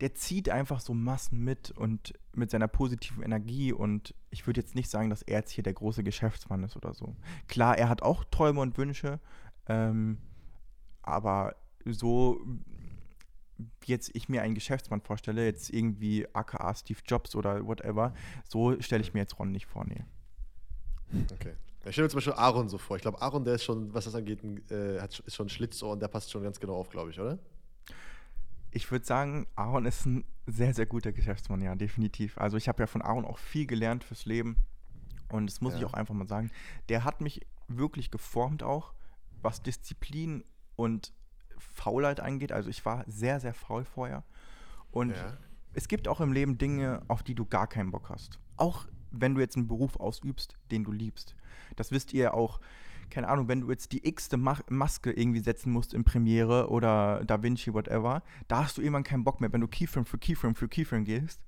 der zieht einfach so Massen mit und mit seiner positiven Energie und ich würde jetzt nicht sagen, dass er jetzt hier der große Geschäftsmann ist oder so. Klar, er hat auch Träume und Wünsche, ähm, aber so jetzt ich mir einen Geschäftsmann vorstelle, jetzt irgendwie aka Steve Jobs oder whatever, so stelle ich mir jetzt Ron nicht vor, nee. Okay. Ich stelle mir zum Beispiel Aaron so vor. Ich glaube, Aaron, der ist schon, was das angeht, äh, hat, ist schon Schlitzohr und der passt schon ganz genau auf, glaube ich, oder? Ich würde sagen, Aaron ist ein sehr, sehr guter Geschäftsmann, ja, definitiv. Also ich habe ja von Aaron auch viel gelernt fürs Leben. Und das muss ja. ich auch einfach mal sagen. Der hat mich wirklich geformt auch, was Disziplin und Faulheit angeht. Also ich war sehr, sehr faul vorher. Und ja. es gibt auch im Leben Dinge, auf die du gar keinen Bock hast. Auch wenn du jetzt einen Beruf ausübst, den du liebst. Das wisst ihr auch. Keine Ahnung, wenn du jetzt die x-te Maske irgendwie setzen musst in Premiere oder Da Vinci, whatever, da hast du irgendwann keinen Bock mehr, wenn du Keyframe für Keyframe für Keyframe gehst.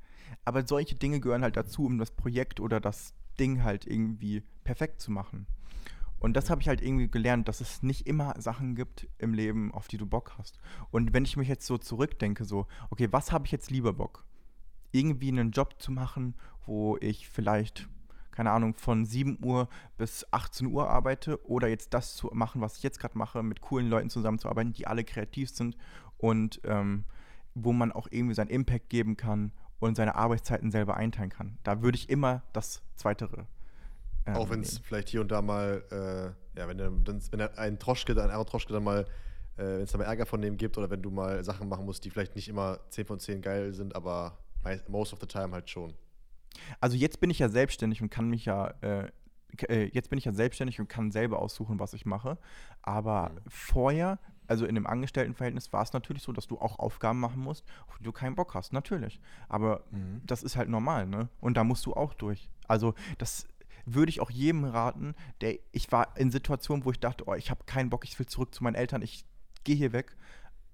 Aber solche Dinge gehören halt dazu, um das Projekt oder das Ding halt irgendwie perfekt zu machen. Und das habe ich halt irgendwie gelernt, dass es nicht immer Sachen gibt im Leben, auf die du Bock hast. Und wenn ich mich jetzt so zurückdenke, so, okay, was habe ich jetzt lieber Bock? Irgendwie einen Job zu machen, wo ich vielleicht, keine Ahnung, von 7 Uhr bis 18 Uhr arbeite oder jetzt das zu machen, was ich jetzt gerade mache, mit coolen Leuten zusammenzuarbeiten, die alle kreativ sind und ähm, wo man auch irgendwie seinen Impact geben kann und seine Arbeitszeiten selber einteilen kann. Da würde ich immer das Zweitere. Ähm, auch wenn es vielleicht hier und da mal, äh, ja, wenn, wenn ein Troschke, ein anderer Troschke dann mal, äh, wenn es da mal Ärger von dem gibt oder wenn du mal Sachen machen musst, die vielleicht nicht immer 10 von 10 geil sind, aber most of the time halt schon. Also jetzt bin ich ja selbstständig und kann mich ja äh, äh, jetzt bin ich ja selbstständig und kann selber aussuchen, was ich mache. Aber mhm. vorher also in dem Angestelltenverhältnis war es natürlich so, dass du auch Aufgaben machen musst, auf die du keinen Bock hast, natürlich. Aber mhm. das ist halt normal, ne? Und da musst du auch durch. Also das würde ich auch jedem raten, der ich war in Situationen, wo ich dachte, oh, ich habe keinen Bock, ich will zurück zu meinen Eltern, ich gehe hier weg.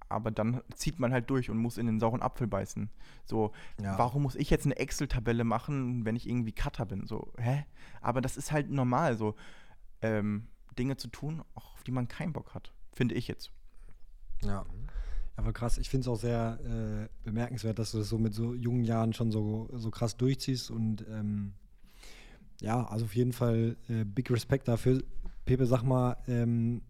Aber dann zieht man halt durch und muss in den sauren Apfel beißen. So, ja. warum muss ich jetzt eine Excel-Tabelle machen, wenn ich irgendwie Cutter bin? So, hä? Aber das ist halt normal, so ähm, Dinge zu tun, auf die man keinen Bock hat. Finde ich jetzt. Ja. Aber krass, ich finde es auch sehr äh, bemerkenswert, dass du das so mit so jungen Jahren schon so, so krass durchziehst und ähm, ja, also auf jeden Fall äh, big Respekt dafür. Pepe, sag mal, ähm,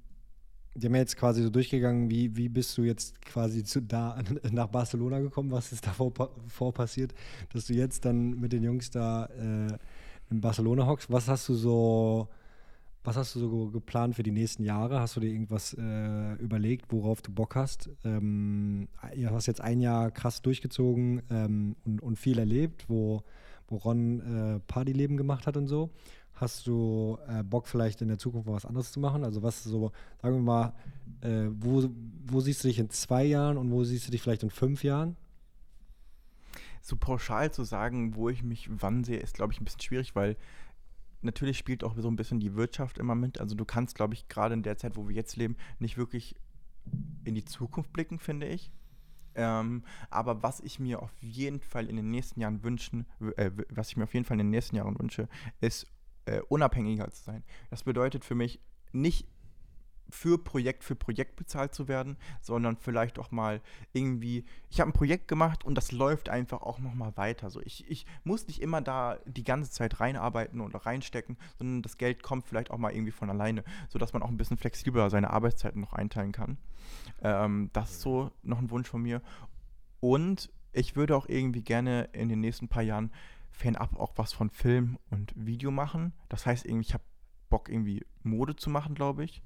die haben ja jetzt quasi so durchgegangen, wie, wie bist du jetzt quasi zu da nach Barcelona gekommen? Was ist davor vor passiert, dass du jetzt dann mit den Jungs da äh, in Barcelona hockst? Was hast du so was hast du so geplant für die nächsten Jahre? Hast du dir irgendwas äh, überlegt, worauf du Bock hast? Ähm, du hast jetzt ein Jahr krass durchgezogen ähm, und, und, viel erlebt, wo, wo Ron äh, Partyleben gemacht hat und so. Hast du äh, Bock vielleicht in der Zukunft was anderes zu machen? Also was so, sagen wir mal, äh, wo, wo siehst du dich in zwei Jahren und wo siehst du dich vielleicht in fünf Jahren? So pauschal zu sagen, wo ich mich wann sehe, ist, glaube ich, ein bisschen schwierig, weil natürlich spielt auch so ein bisschen die Wirtschaft immer mit. Also du kannst, glaube ich, gerade in der Zeit, wo wir jetzt leben, nicht wirklich in die Zukunft blicken, finde ich. Ähm, aber was ich mir auf jeden Fall in den nächsten Jahren wünschen, äh, was ich mir auf jeden Fall in den nächsten Jahren wünsche, ist äh, unabhängiger zu sein. Das bedeutet für mich nicht für Projekt für Projekt bezahlt zu werden, sondern vielleicht auch mal irgendwie, ich habe ein Projekt gemacht und das läuft einfach auch nochmal weiter. So, ich, ich muss nicht immer da die ganze Zeit reinarbeiten oder reinstecken, sondern das Geld kommt vielleicht auch mal irgendwie von alleine, sodass man auch ein bisschen flexibler seine Arbeitszeiten noch einteilen kann. Ähm, das ist so noch ein Wunsch von mir. Und ich würde auch irgendwie gerne in den nächsten paar Jahren fernab auch was von Film und Video machen. Das heißt irgendwie, ich habe Bock irgendwie Mode zu machen, glaube ich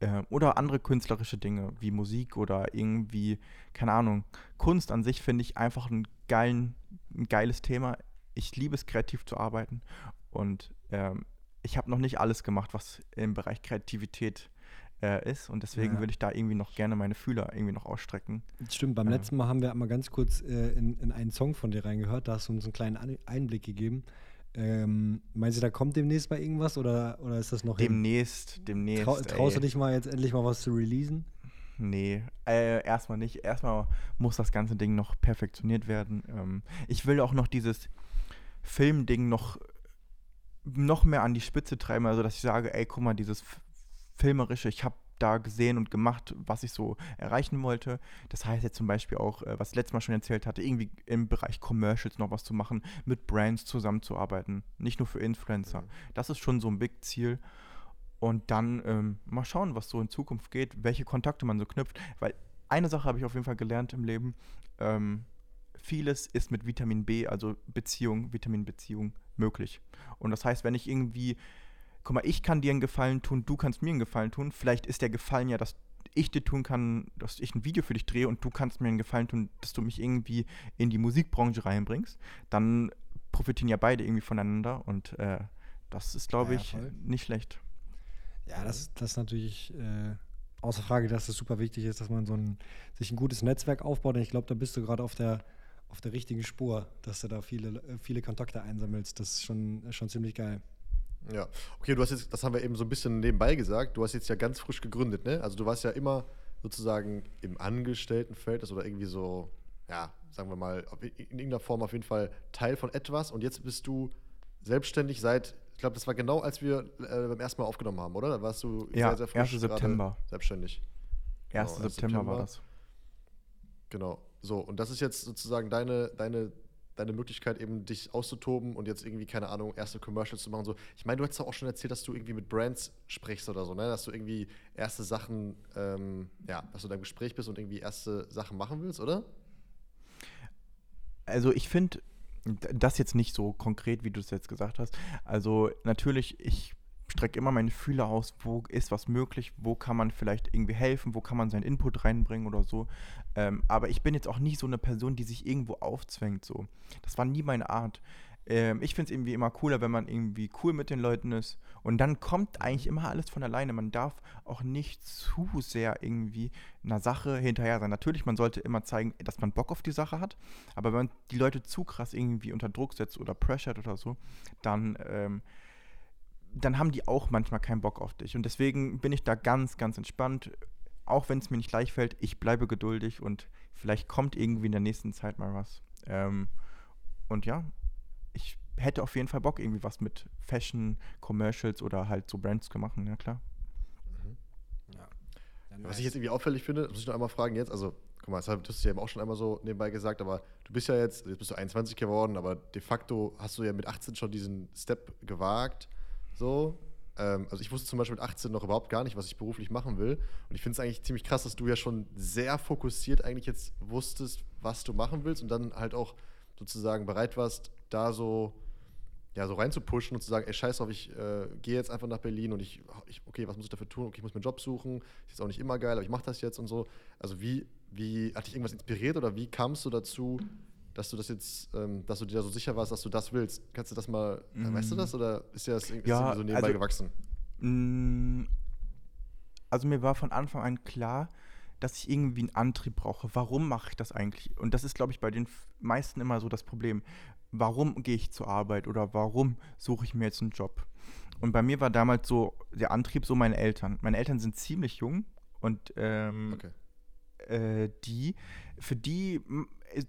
äh, oder andere künstlerische Dinge wie Musik oder irgendwie, keine Ahnung, Kunst an sich finde ich einfach ein, geilen, ein geiles Thema. Ich liebe es, kreativ zu arbeiten und ähm, ich habe noch nicht alles gemacht, was im Bereich Kreativität äh, ist und deswegen ja. würde ich da irgendwie noch gerne meine Fühler irgendwie noch ausstrecken. Stimmt, beim äh, letzten Mal haben wir mal ganz kurz äh, in, in einen Song von dir reingehört, da hast du uns einen kleinen Einblick gegeben. Ähm, meinst du, da kommt demnächst mal irgendwas oder, oder ist das noch Demnächst, hin? demnächst. Trau, traust ey. du dich mal jetzt endlich mal was zu releasen? Nee, äh, erstmal nicht. Erstmal muss das ganze Ding noch perfektioniert werden. Ähm, ich will auch noch dieses Filmding noch, noch mehr an die Spitze treiben, also dass ich sage, ey, guck mal, dieses Filmerische, ich habe da gesehen und gemacht, was ich so erreichen wollte. Das heißt jetzt zum Beispiel auch, äh, was ich letztes Mal schon erzählt hatte, irgendwie im Bereich Commercials noch was zu machen, mit Brands zusammenzuarbeiten, nicht nur für Influencer. Mhm. Das ist schon so ein Big Ziel. Und dann ähm, mal schauen, was so in Zukunft geht, welche Kontakte man so knüpft. Weil eine Sache habe ich auf jeden Fall gelernt im Leben. Ähm, vieles ist mit Vitamin B, also Beziehung, Vitaminbeziehung, möglich. Und das heißt, wenn ich irgendwie guck mal, ich kann dir einen Gefallen tun, du kannst mir einen Gefallen tun. Vielleicht ist der Gefallen ja, dass ich dir tun kann, dass ich ein Video für dich drehe und du kannst mir einen Gefallen tun, dass du mich irgendwie in die Musikbranche reinbringst. Dann profitieren ja beide irgendwie voneinander und äh, das ist, glaube ja, ich, voll. nicht schlecht. Ja, das, das ist natürlich äh, außer Frage, dass es super wichtig ist, dass man so ein, sich ein gutes Netzwerk aufbaut. Und ich glaube, da bist du gerade auf der, auf der richtigen Spur, dass du da viele, viele Kontakte einsammelst. Das ist schon, schon ziemlich geil. Ja, okay, du hast jetzt, das haben wir eben so ein bisschen nebenbei gesagt, du hast jetzt ja ganz frisch gegründet, ne? Also du warst ja immer sozusagen im Angestelltenverhältnis oder irgendwie so, ja, sagen wir mal, in irgendeiner Form auf jeden Fall Teil von etwas und jetzt bist du selbstständig seit, ich glaube, das war genau, als wir äh, beim ersten Mal aufgenommen haben, oder? Da warst du ja, sehr, sehr frisch 1. September. selbstständig. 1. Genau, September, September war das. Genau. So, und das ist jetzt sozusagen deine, deine deine Möglichkeit, eben dich auszutoben und jetzt irgendwie, keine Ahnung, erste Commercials zu machen. So. Ich meine, du hast auch schon erzählt, dass du irgendwie mit Brands sprichst oder so, ne? Dass du irgendwie erste Sachen, ähm, ja, dass du da im Gespräch bist und irgendwie erste Sachen machen willst, oder? Also ich finde das jetzt nicht so konkret, wie du es jetzt gesagt hast. Also natürlich, ich strecke immer meine Fühler aus, wo ist was möglich, wo kann man vielleicht irgendwie helfen, wo kann man seinen Input reinbringen oder so. Ähm, aber ich bin jetzt auch nie so eine Person, die sich irgendwo aufzwängt. So. Das war nie meine Art. Ähm, ich finde es irgendwie immer cooler, wenn man irgendwie cool mit den Leuten ist. Und dann kommt eigentlich immer alles von alleine. Man darf auch nicht zu sehr irgendwie einer Sache hinterher sein. Natürlich, man sollte immer zeigen, dass man Bock auf die Sache hat. Aber wenn man die Leute zu krass irgendwie unter Druck setzt oder pressured oder so, dann ähm, dann haben die auch manchmal keinen Bock auf dich. Und deswegen bin ich da ganz, ganz entspannt. Auch wenn es mir nicht leicht fällt, ich bleibe geduldig und vielleicht kommt irgendwie in der nächsten Zeit mal was. Ähm, und ja, ich hätte auf jeden Fall Bock, irgendwie was mit Fashion, Commercials oder halt so Brands zu machen, ja klar. Mhm. Ja. Was ich jetzt irgendwie auffällig finde, muss ich noch einmal fragen jetzt, also guck mal, das hast du ja eben auch schon einmal so nebenbei gesagt, aber du bist ja jetzt, jetzt bist du 21 geworden, aber de facto hast du ja mit 18 schon diesen Step gewagt so. Ähm, also ich wusste zum Beispiel mit 18 noch überhaupt gar nicht, was ich beruflich machen will. Und ich finde es eigentlich ziemlich krass, dass du ja schon sehr fokussiert eigentlich jetzt wusstest, was du machen willst und dann halt auch sozusagen bereit warst, da so ja, so reinzupushen und zu sagen, ey, scheiß drauf, ich äh, gehe jetzt einfach nach Berlin und ich, ich, okay, was muss ich dafür tun? Okay, ich muss mir einen Job suchen. Ist jetzt auch nicht immer geil, aber ich mache das jetzt und so. Also wie, wie, hat dich irgendwas inspiriert oder wie kamst du dazu, dass du das jetzt, ähm, dass du dir da so sicher warst, dass du das willst. Kannst du das mal, mm. weißt du das oder ist dir das ist ja, so nebenbei also, gewachsen? Mm, also mir war von Anfang an klar, dass ich irgendwie einen Antrieb brauche. Warum mache ich das eigentlich? Und das ist, glaube ich, bei den meisten immer so das Problem. Warum gehe ich zur Arbeit oder warum suche ich mir jetzt einen Job? Und bei mir war damals so der Antrieb so meine Eltern. Meine Eltern sind ziemlich jung und ähm, okay. Äh, die, für die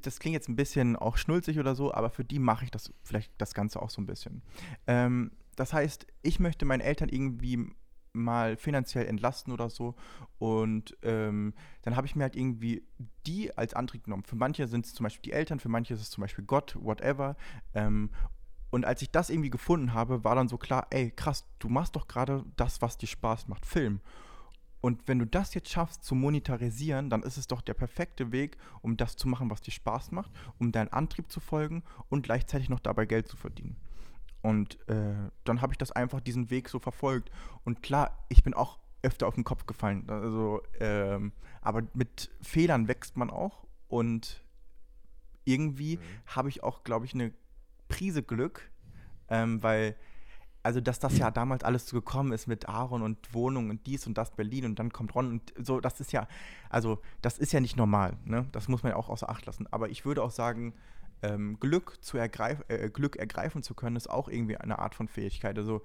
das klingt jetzt ein bisschen auch schnulzig oder so, aber für die mache ich das vielleicht das Ganze auch so ein bisschen. Ähm, das heißt, ich möchte meinen Eltern irgendwie mal finanziell entlasten oder so. Und ähm, dann habe ich mir halt irgendwie die als Antrieb genommen. Für manche sind es zum Beispiel die Eltern, für manche ist es zum Beispiel Gott, whatever. Ähm, und als ich das irgendwie gefunden habe, war dann so klar, ey, krass, du machst doch gerade das, was dir Spaß macht, Film. Und wenn du das jetzt schaffst zu monetarisieren, dann ist es doch der perfekte Weg, um das zu machen, was dir Spaß macht, um deinen Antrieb zu folgen und gleichzeitig noch dabei Geld zu verdienen. Und äh, dann habe ich das einfach diesen Weg so verfolgt. Und klar, ich bin auch öfter auf den Kopf gefallen. Also, ähm, aber mit Fehlern wächst man auch. Und irgendwie mhm. habe ich auch, glaube ich, eine Prise Glück, ähm, weil also dass das ja damals alles so gekommen ist mit Aaron und Wohnung und dies und das Berlin und dann kommt Ron und so, das ist ja, also das ist ja nicht normal, ne? Das muss man ja auch außer Acht lassen. Aber ich würde auch sagen, ähm, Glück zu ergreif äh, Glück ergreifen zu können, ist auch irgendwie eine Art von Fähigkeit. Also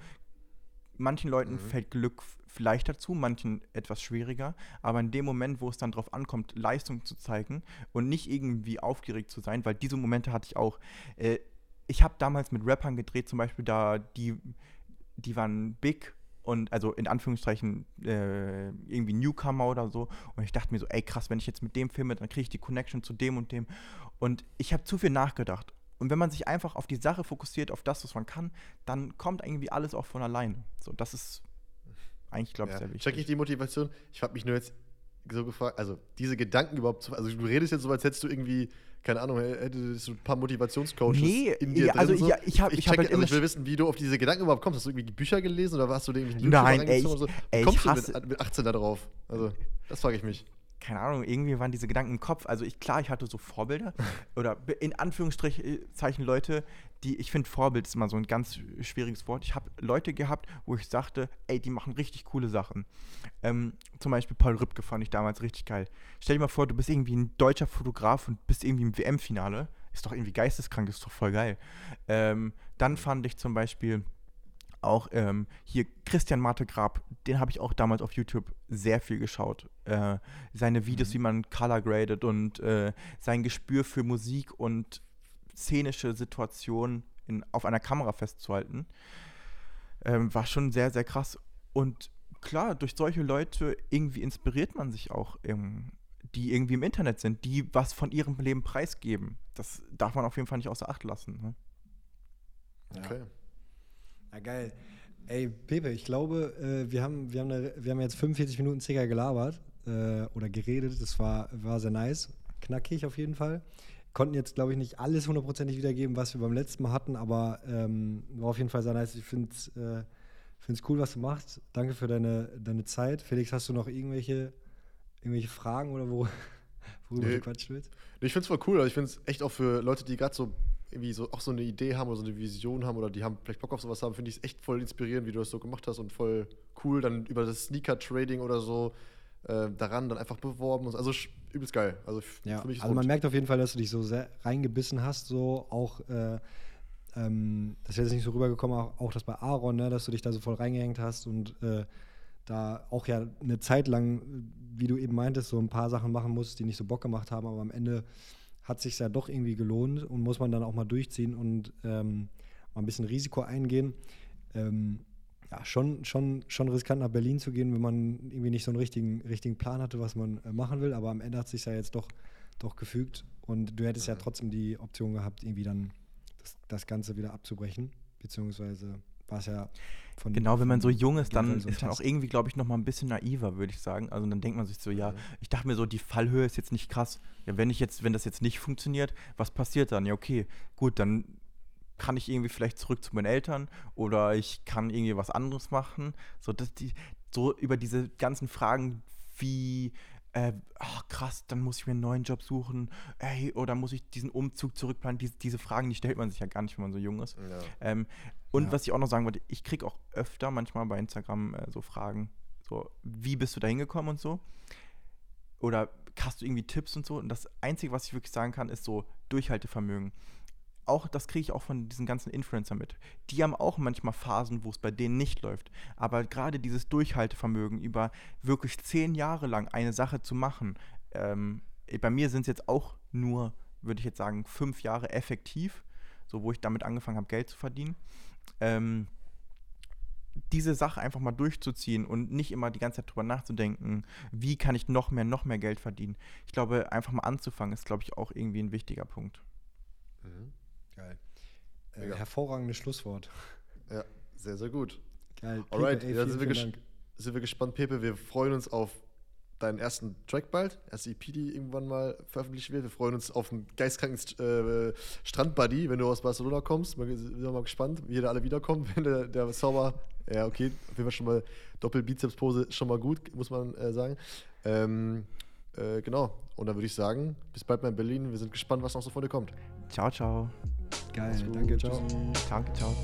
manchen Leuten mhm. fällt Glück leichter zu, manchen etwas schwieriger, aber in dem Moment, wo es dann darauf ankommt, Leistung zu zeigen und nicht irgendwie aufgeregt zu sein, weil diese Momente hatte ich auch. Äh, ich habe damals mit Rappern gedreht, zum Beispiel da, die, die waren big und also in Anführungszeichen äh, irgendwie Newcomer oder so. Und ich dachte mir so, ey krass, wenn ich jetzt mit dem filme, dann kriege ich die Connection zu dem und dem. Und ich habe zu viel nachgedacht. Und wenn man sich einfach auf die Sache fokussiert, auf das, was man kann, dann kommt irgendwie alles auch von alleine. So, das ist eigentlich, glaube ich, ja. sehr wichtig. Check ich die Motivation. Ich habe mich nur jetzt so gefragt, also diese Gedanken überhaupt zu, also du redest jetzt so, als hättest du irgendwie keine Ahnung, hättest du ein paar Motivationscoaches nee, in dir ja, drin also so. ja, ich habe ich, ich, hab halt also ich will wissen, wie du auf diese Gedanken überhaupt kommst. Hast du irgendwie Bücher gelesen oder hast du irgendwie Nein, ey, ich, so? ey, kommst du mit, mit 18 da drauf? Also, das frage ich mich keine Ahnung, irgendwie waren diese Gedanken im Kopf. Also ich, klar, ich hatte so Vorbilder oder in Anführungszeichen Leute, die, ich finde Vorbild ist immer so ein ganz schwieriges Wort. Ich habe Leute gehabt, wo ich sagte, ey, die machen richtig coole Sachen. Ähm, zum Beispiel Paul Rübke fand ich damals richtig geil. Stell dir mal vor, du bist irgendwie ein deutscher Fotograf und bist irgendwie im WM-Finale. Ist doch irgendwie geisteskrank, ist doch voll geil. Ähm, dann fand ich zum Beispiel auch ähm, hier Christian Martegrab, den habe ich auch damals auf YouTube sehr viel geschaut. Äh, seine Videos, mhm. wie man color gradet und äh, sein Gespür für Musik und szenische Situationen in, auf einer Kamera festzuhalten, ähm, war schon sehr, sehr krass. Und klar, durch solche Leute irgendwie inspiriert man sich auch. Ähm, die irgendwie im Internet sind, die was von ihrem Leben preisgeben. Das darf man auf jeden Fall nicht außer Acht lassen. Ne? Okay. Ja, geil. Ey, Pepe, ich glaube, äh, wir, haben, wir, haben eine, wir haben jetzt 45 Minuten circa gelabert äh, oder geredet. Das war, war sehr nice. Knackig auf jeden Fall. Konnten jetzt, glaube ich, nicht alles hundertprozentig wiedergeben, was wir beim letzten Mal hatten, aber ähm, war auf jeden Fall sehr nice. Ich finde es äh, cool, was du machst. Danke für deine, deine Zeit. Felix, hast du noch irgendwelche, irgendwelche Fragen oder wo, worüber nee. du quatschen willst? Ich finde es voll cool. Also ich finde es echt auch für Leute, die gerade so irgendwie so auch so eine Idee haben oder so eine Vision haben oder die haben vielleicht Bock auf sowas haben, finde ich es echt voll inspirierend, wie du das so gemacht hast und voll cool. Dann über das Sneaker-Trading oder so äh, daran dann einfach beworben. Und, also übelst geil. Also ja, also man merkt auf jeden Fall, dass du dich so sehr reingebissen hast, so auch äh, ähm, das wäre jetzt nicht so rübergekommen, auch, auch das bei Aaron, ne, dass du dich da so voll reingehängt hast und äh, da auch ja eine Zeit lang, wie du eben meintest, so ein paar Sachen machen musst, die nicht so Bock gemacht haben, aber am Ende hat sich ja doch irgendwie gelohnt und muss man dann auch mal durchziehen und ähm, mal ein bisschen Risiko eingehen. Ähm, ja, schon, schon, schon riskant nach Berlin zu gehen, wenn man irgendwie nicht so einen richtigen, richtigen Plan hatte, was man äh, machen will, aber am Ende hat sich ja jetzt doch, doch gefügt. Und du hättest ja. trotzdem die Option gehabt, irgendwie dann das, das Ganze wieder abzubrechen, beziehungsweise war es ja von. Genau, wenn man so jung ist, dann so ist man auch irgendwie, glaube ich, noch mal ein bisschen naiver, würde ich sagen. Also dann denkt man sich so, ja, ich dachte mir so, die Fallhöhe ist jetzt nicht krass. Ja, wenn ich jetzt, wenn das jetzt nicht funktioniert, was passiert dann? Ja, okay, gut, dann kann ich irgendwie vielleicht zurück zu meinen Eltern oder ich kann irgendwie was anderes machen. So, dass die, so über diese ganzen Fragen, wie äh, ach krass, dann muss ich mir einen neuen Job suchen, ey, oder muss ich diesen Umzug zurückplanen? Diese, diese Fragen, die stellt man sich ja gar nicht, wenn man so jung ist. Ja. Ähm, und ja. was ich auch noch sagen wollte, ich kriege auch öfter manchmal bei Instagram äh, so Fragen, so, wie bist du da hingekommen und so? Oder hast du irgendwie Tipps und so? Und das Einzige, was ich wirklich sagen kann, ist so Durchhaltevermögen auch, das kriege ich auch von diesen ganzen Influencern mit. Die haben auch manchmal Phasen, wo es bei denen nicht läuft. Aber gerade dieses Durchhaltevermögen, über wirklich zehn Jahre lang eine Sache zu machen, ähm, bei mir sind es jetzt auch nur, würde ich jetzt sagen, fünf Jahre effektiv, so wo ich damit angefangen habe, Geld zu verdienen. Ähm, diese Sache einfach mal durchzuziehen und nicht immer die ganze Zeit drüber nachzudenken, wie kann ich noch mehr, noch mehr Geld verdienen. Ich glaube, einfach mal anzufangen ist, glaube ich, auch irgendwie ein wichtiger Punkt. Mhm. Geil. Äh, hervorragendes Schlusswort. Ja, sehr, sehr gut. Geil. Pepe, Alright, ey, ja, sind, wir sind wir gespannt, Pepe. Wir freuen uns auf deinen ersten Track bald, erste EP, die irgendwann mal veröffentlicht wird. Wir freuen uns auf einen geistkranken äh, Strandbuddy, wenn du aus Barcelona kommst. Wir sind mal gespannt, wie da alle wiederkommen, wenn der, der Zauber, ja okay, auf jeden Fall schon mal Doppel-Bizeps-Pose, schon mal gut, muss man äh, sagen. Ähm, äh, genau, und dann würde ich sagen, bis bald mal in Berlin. Wir sind gespannt, was noch so von dir kommt. Ciao, ciao. Geil, danke, ciao. Danke, ciao.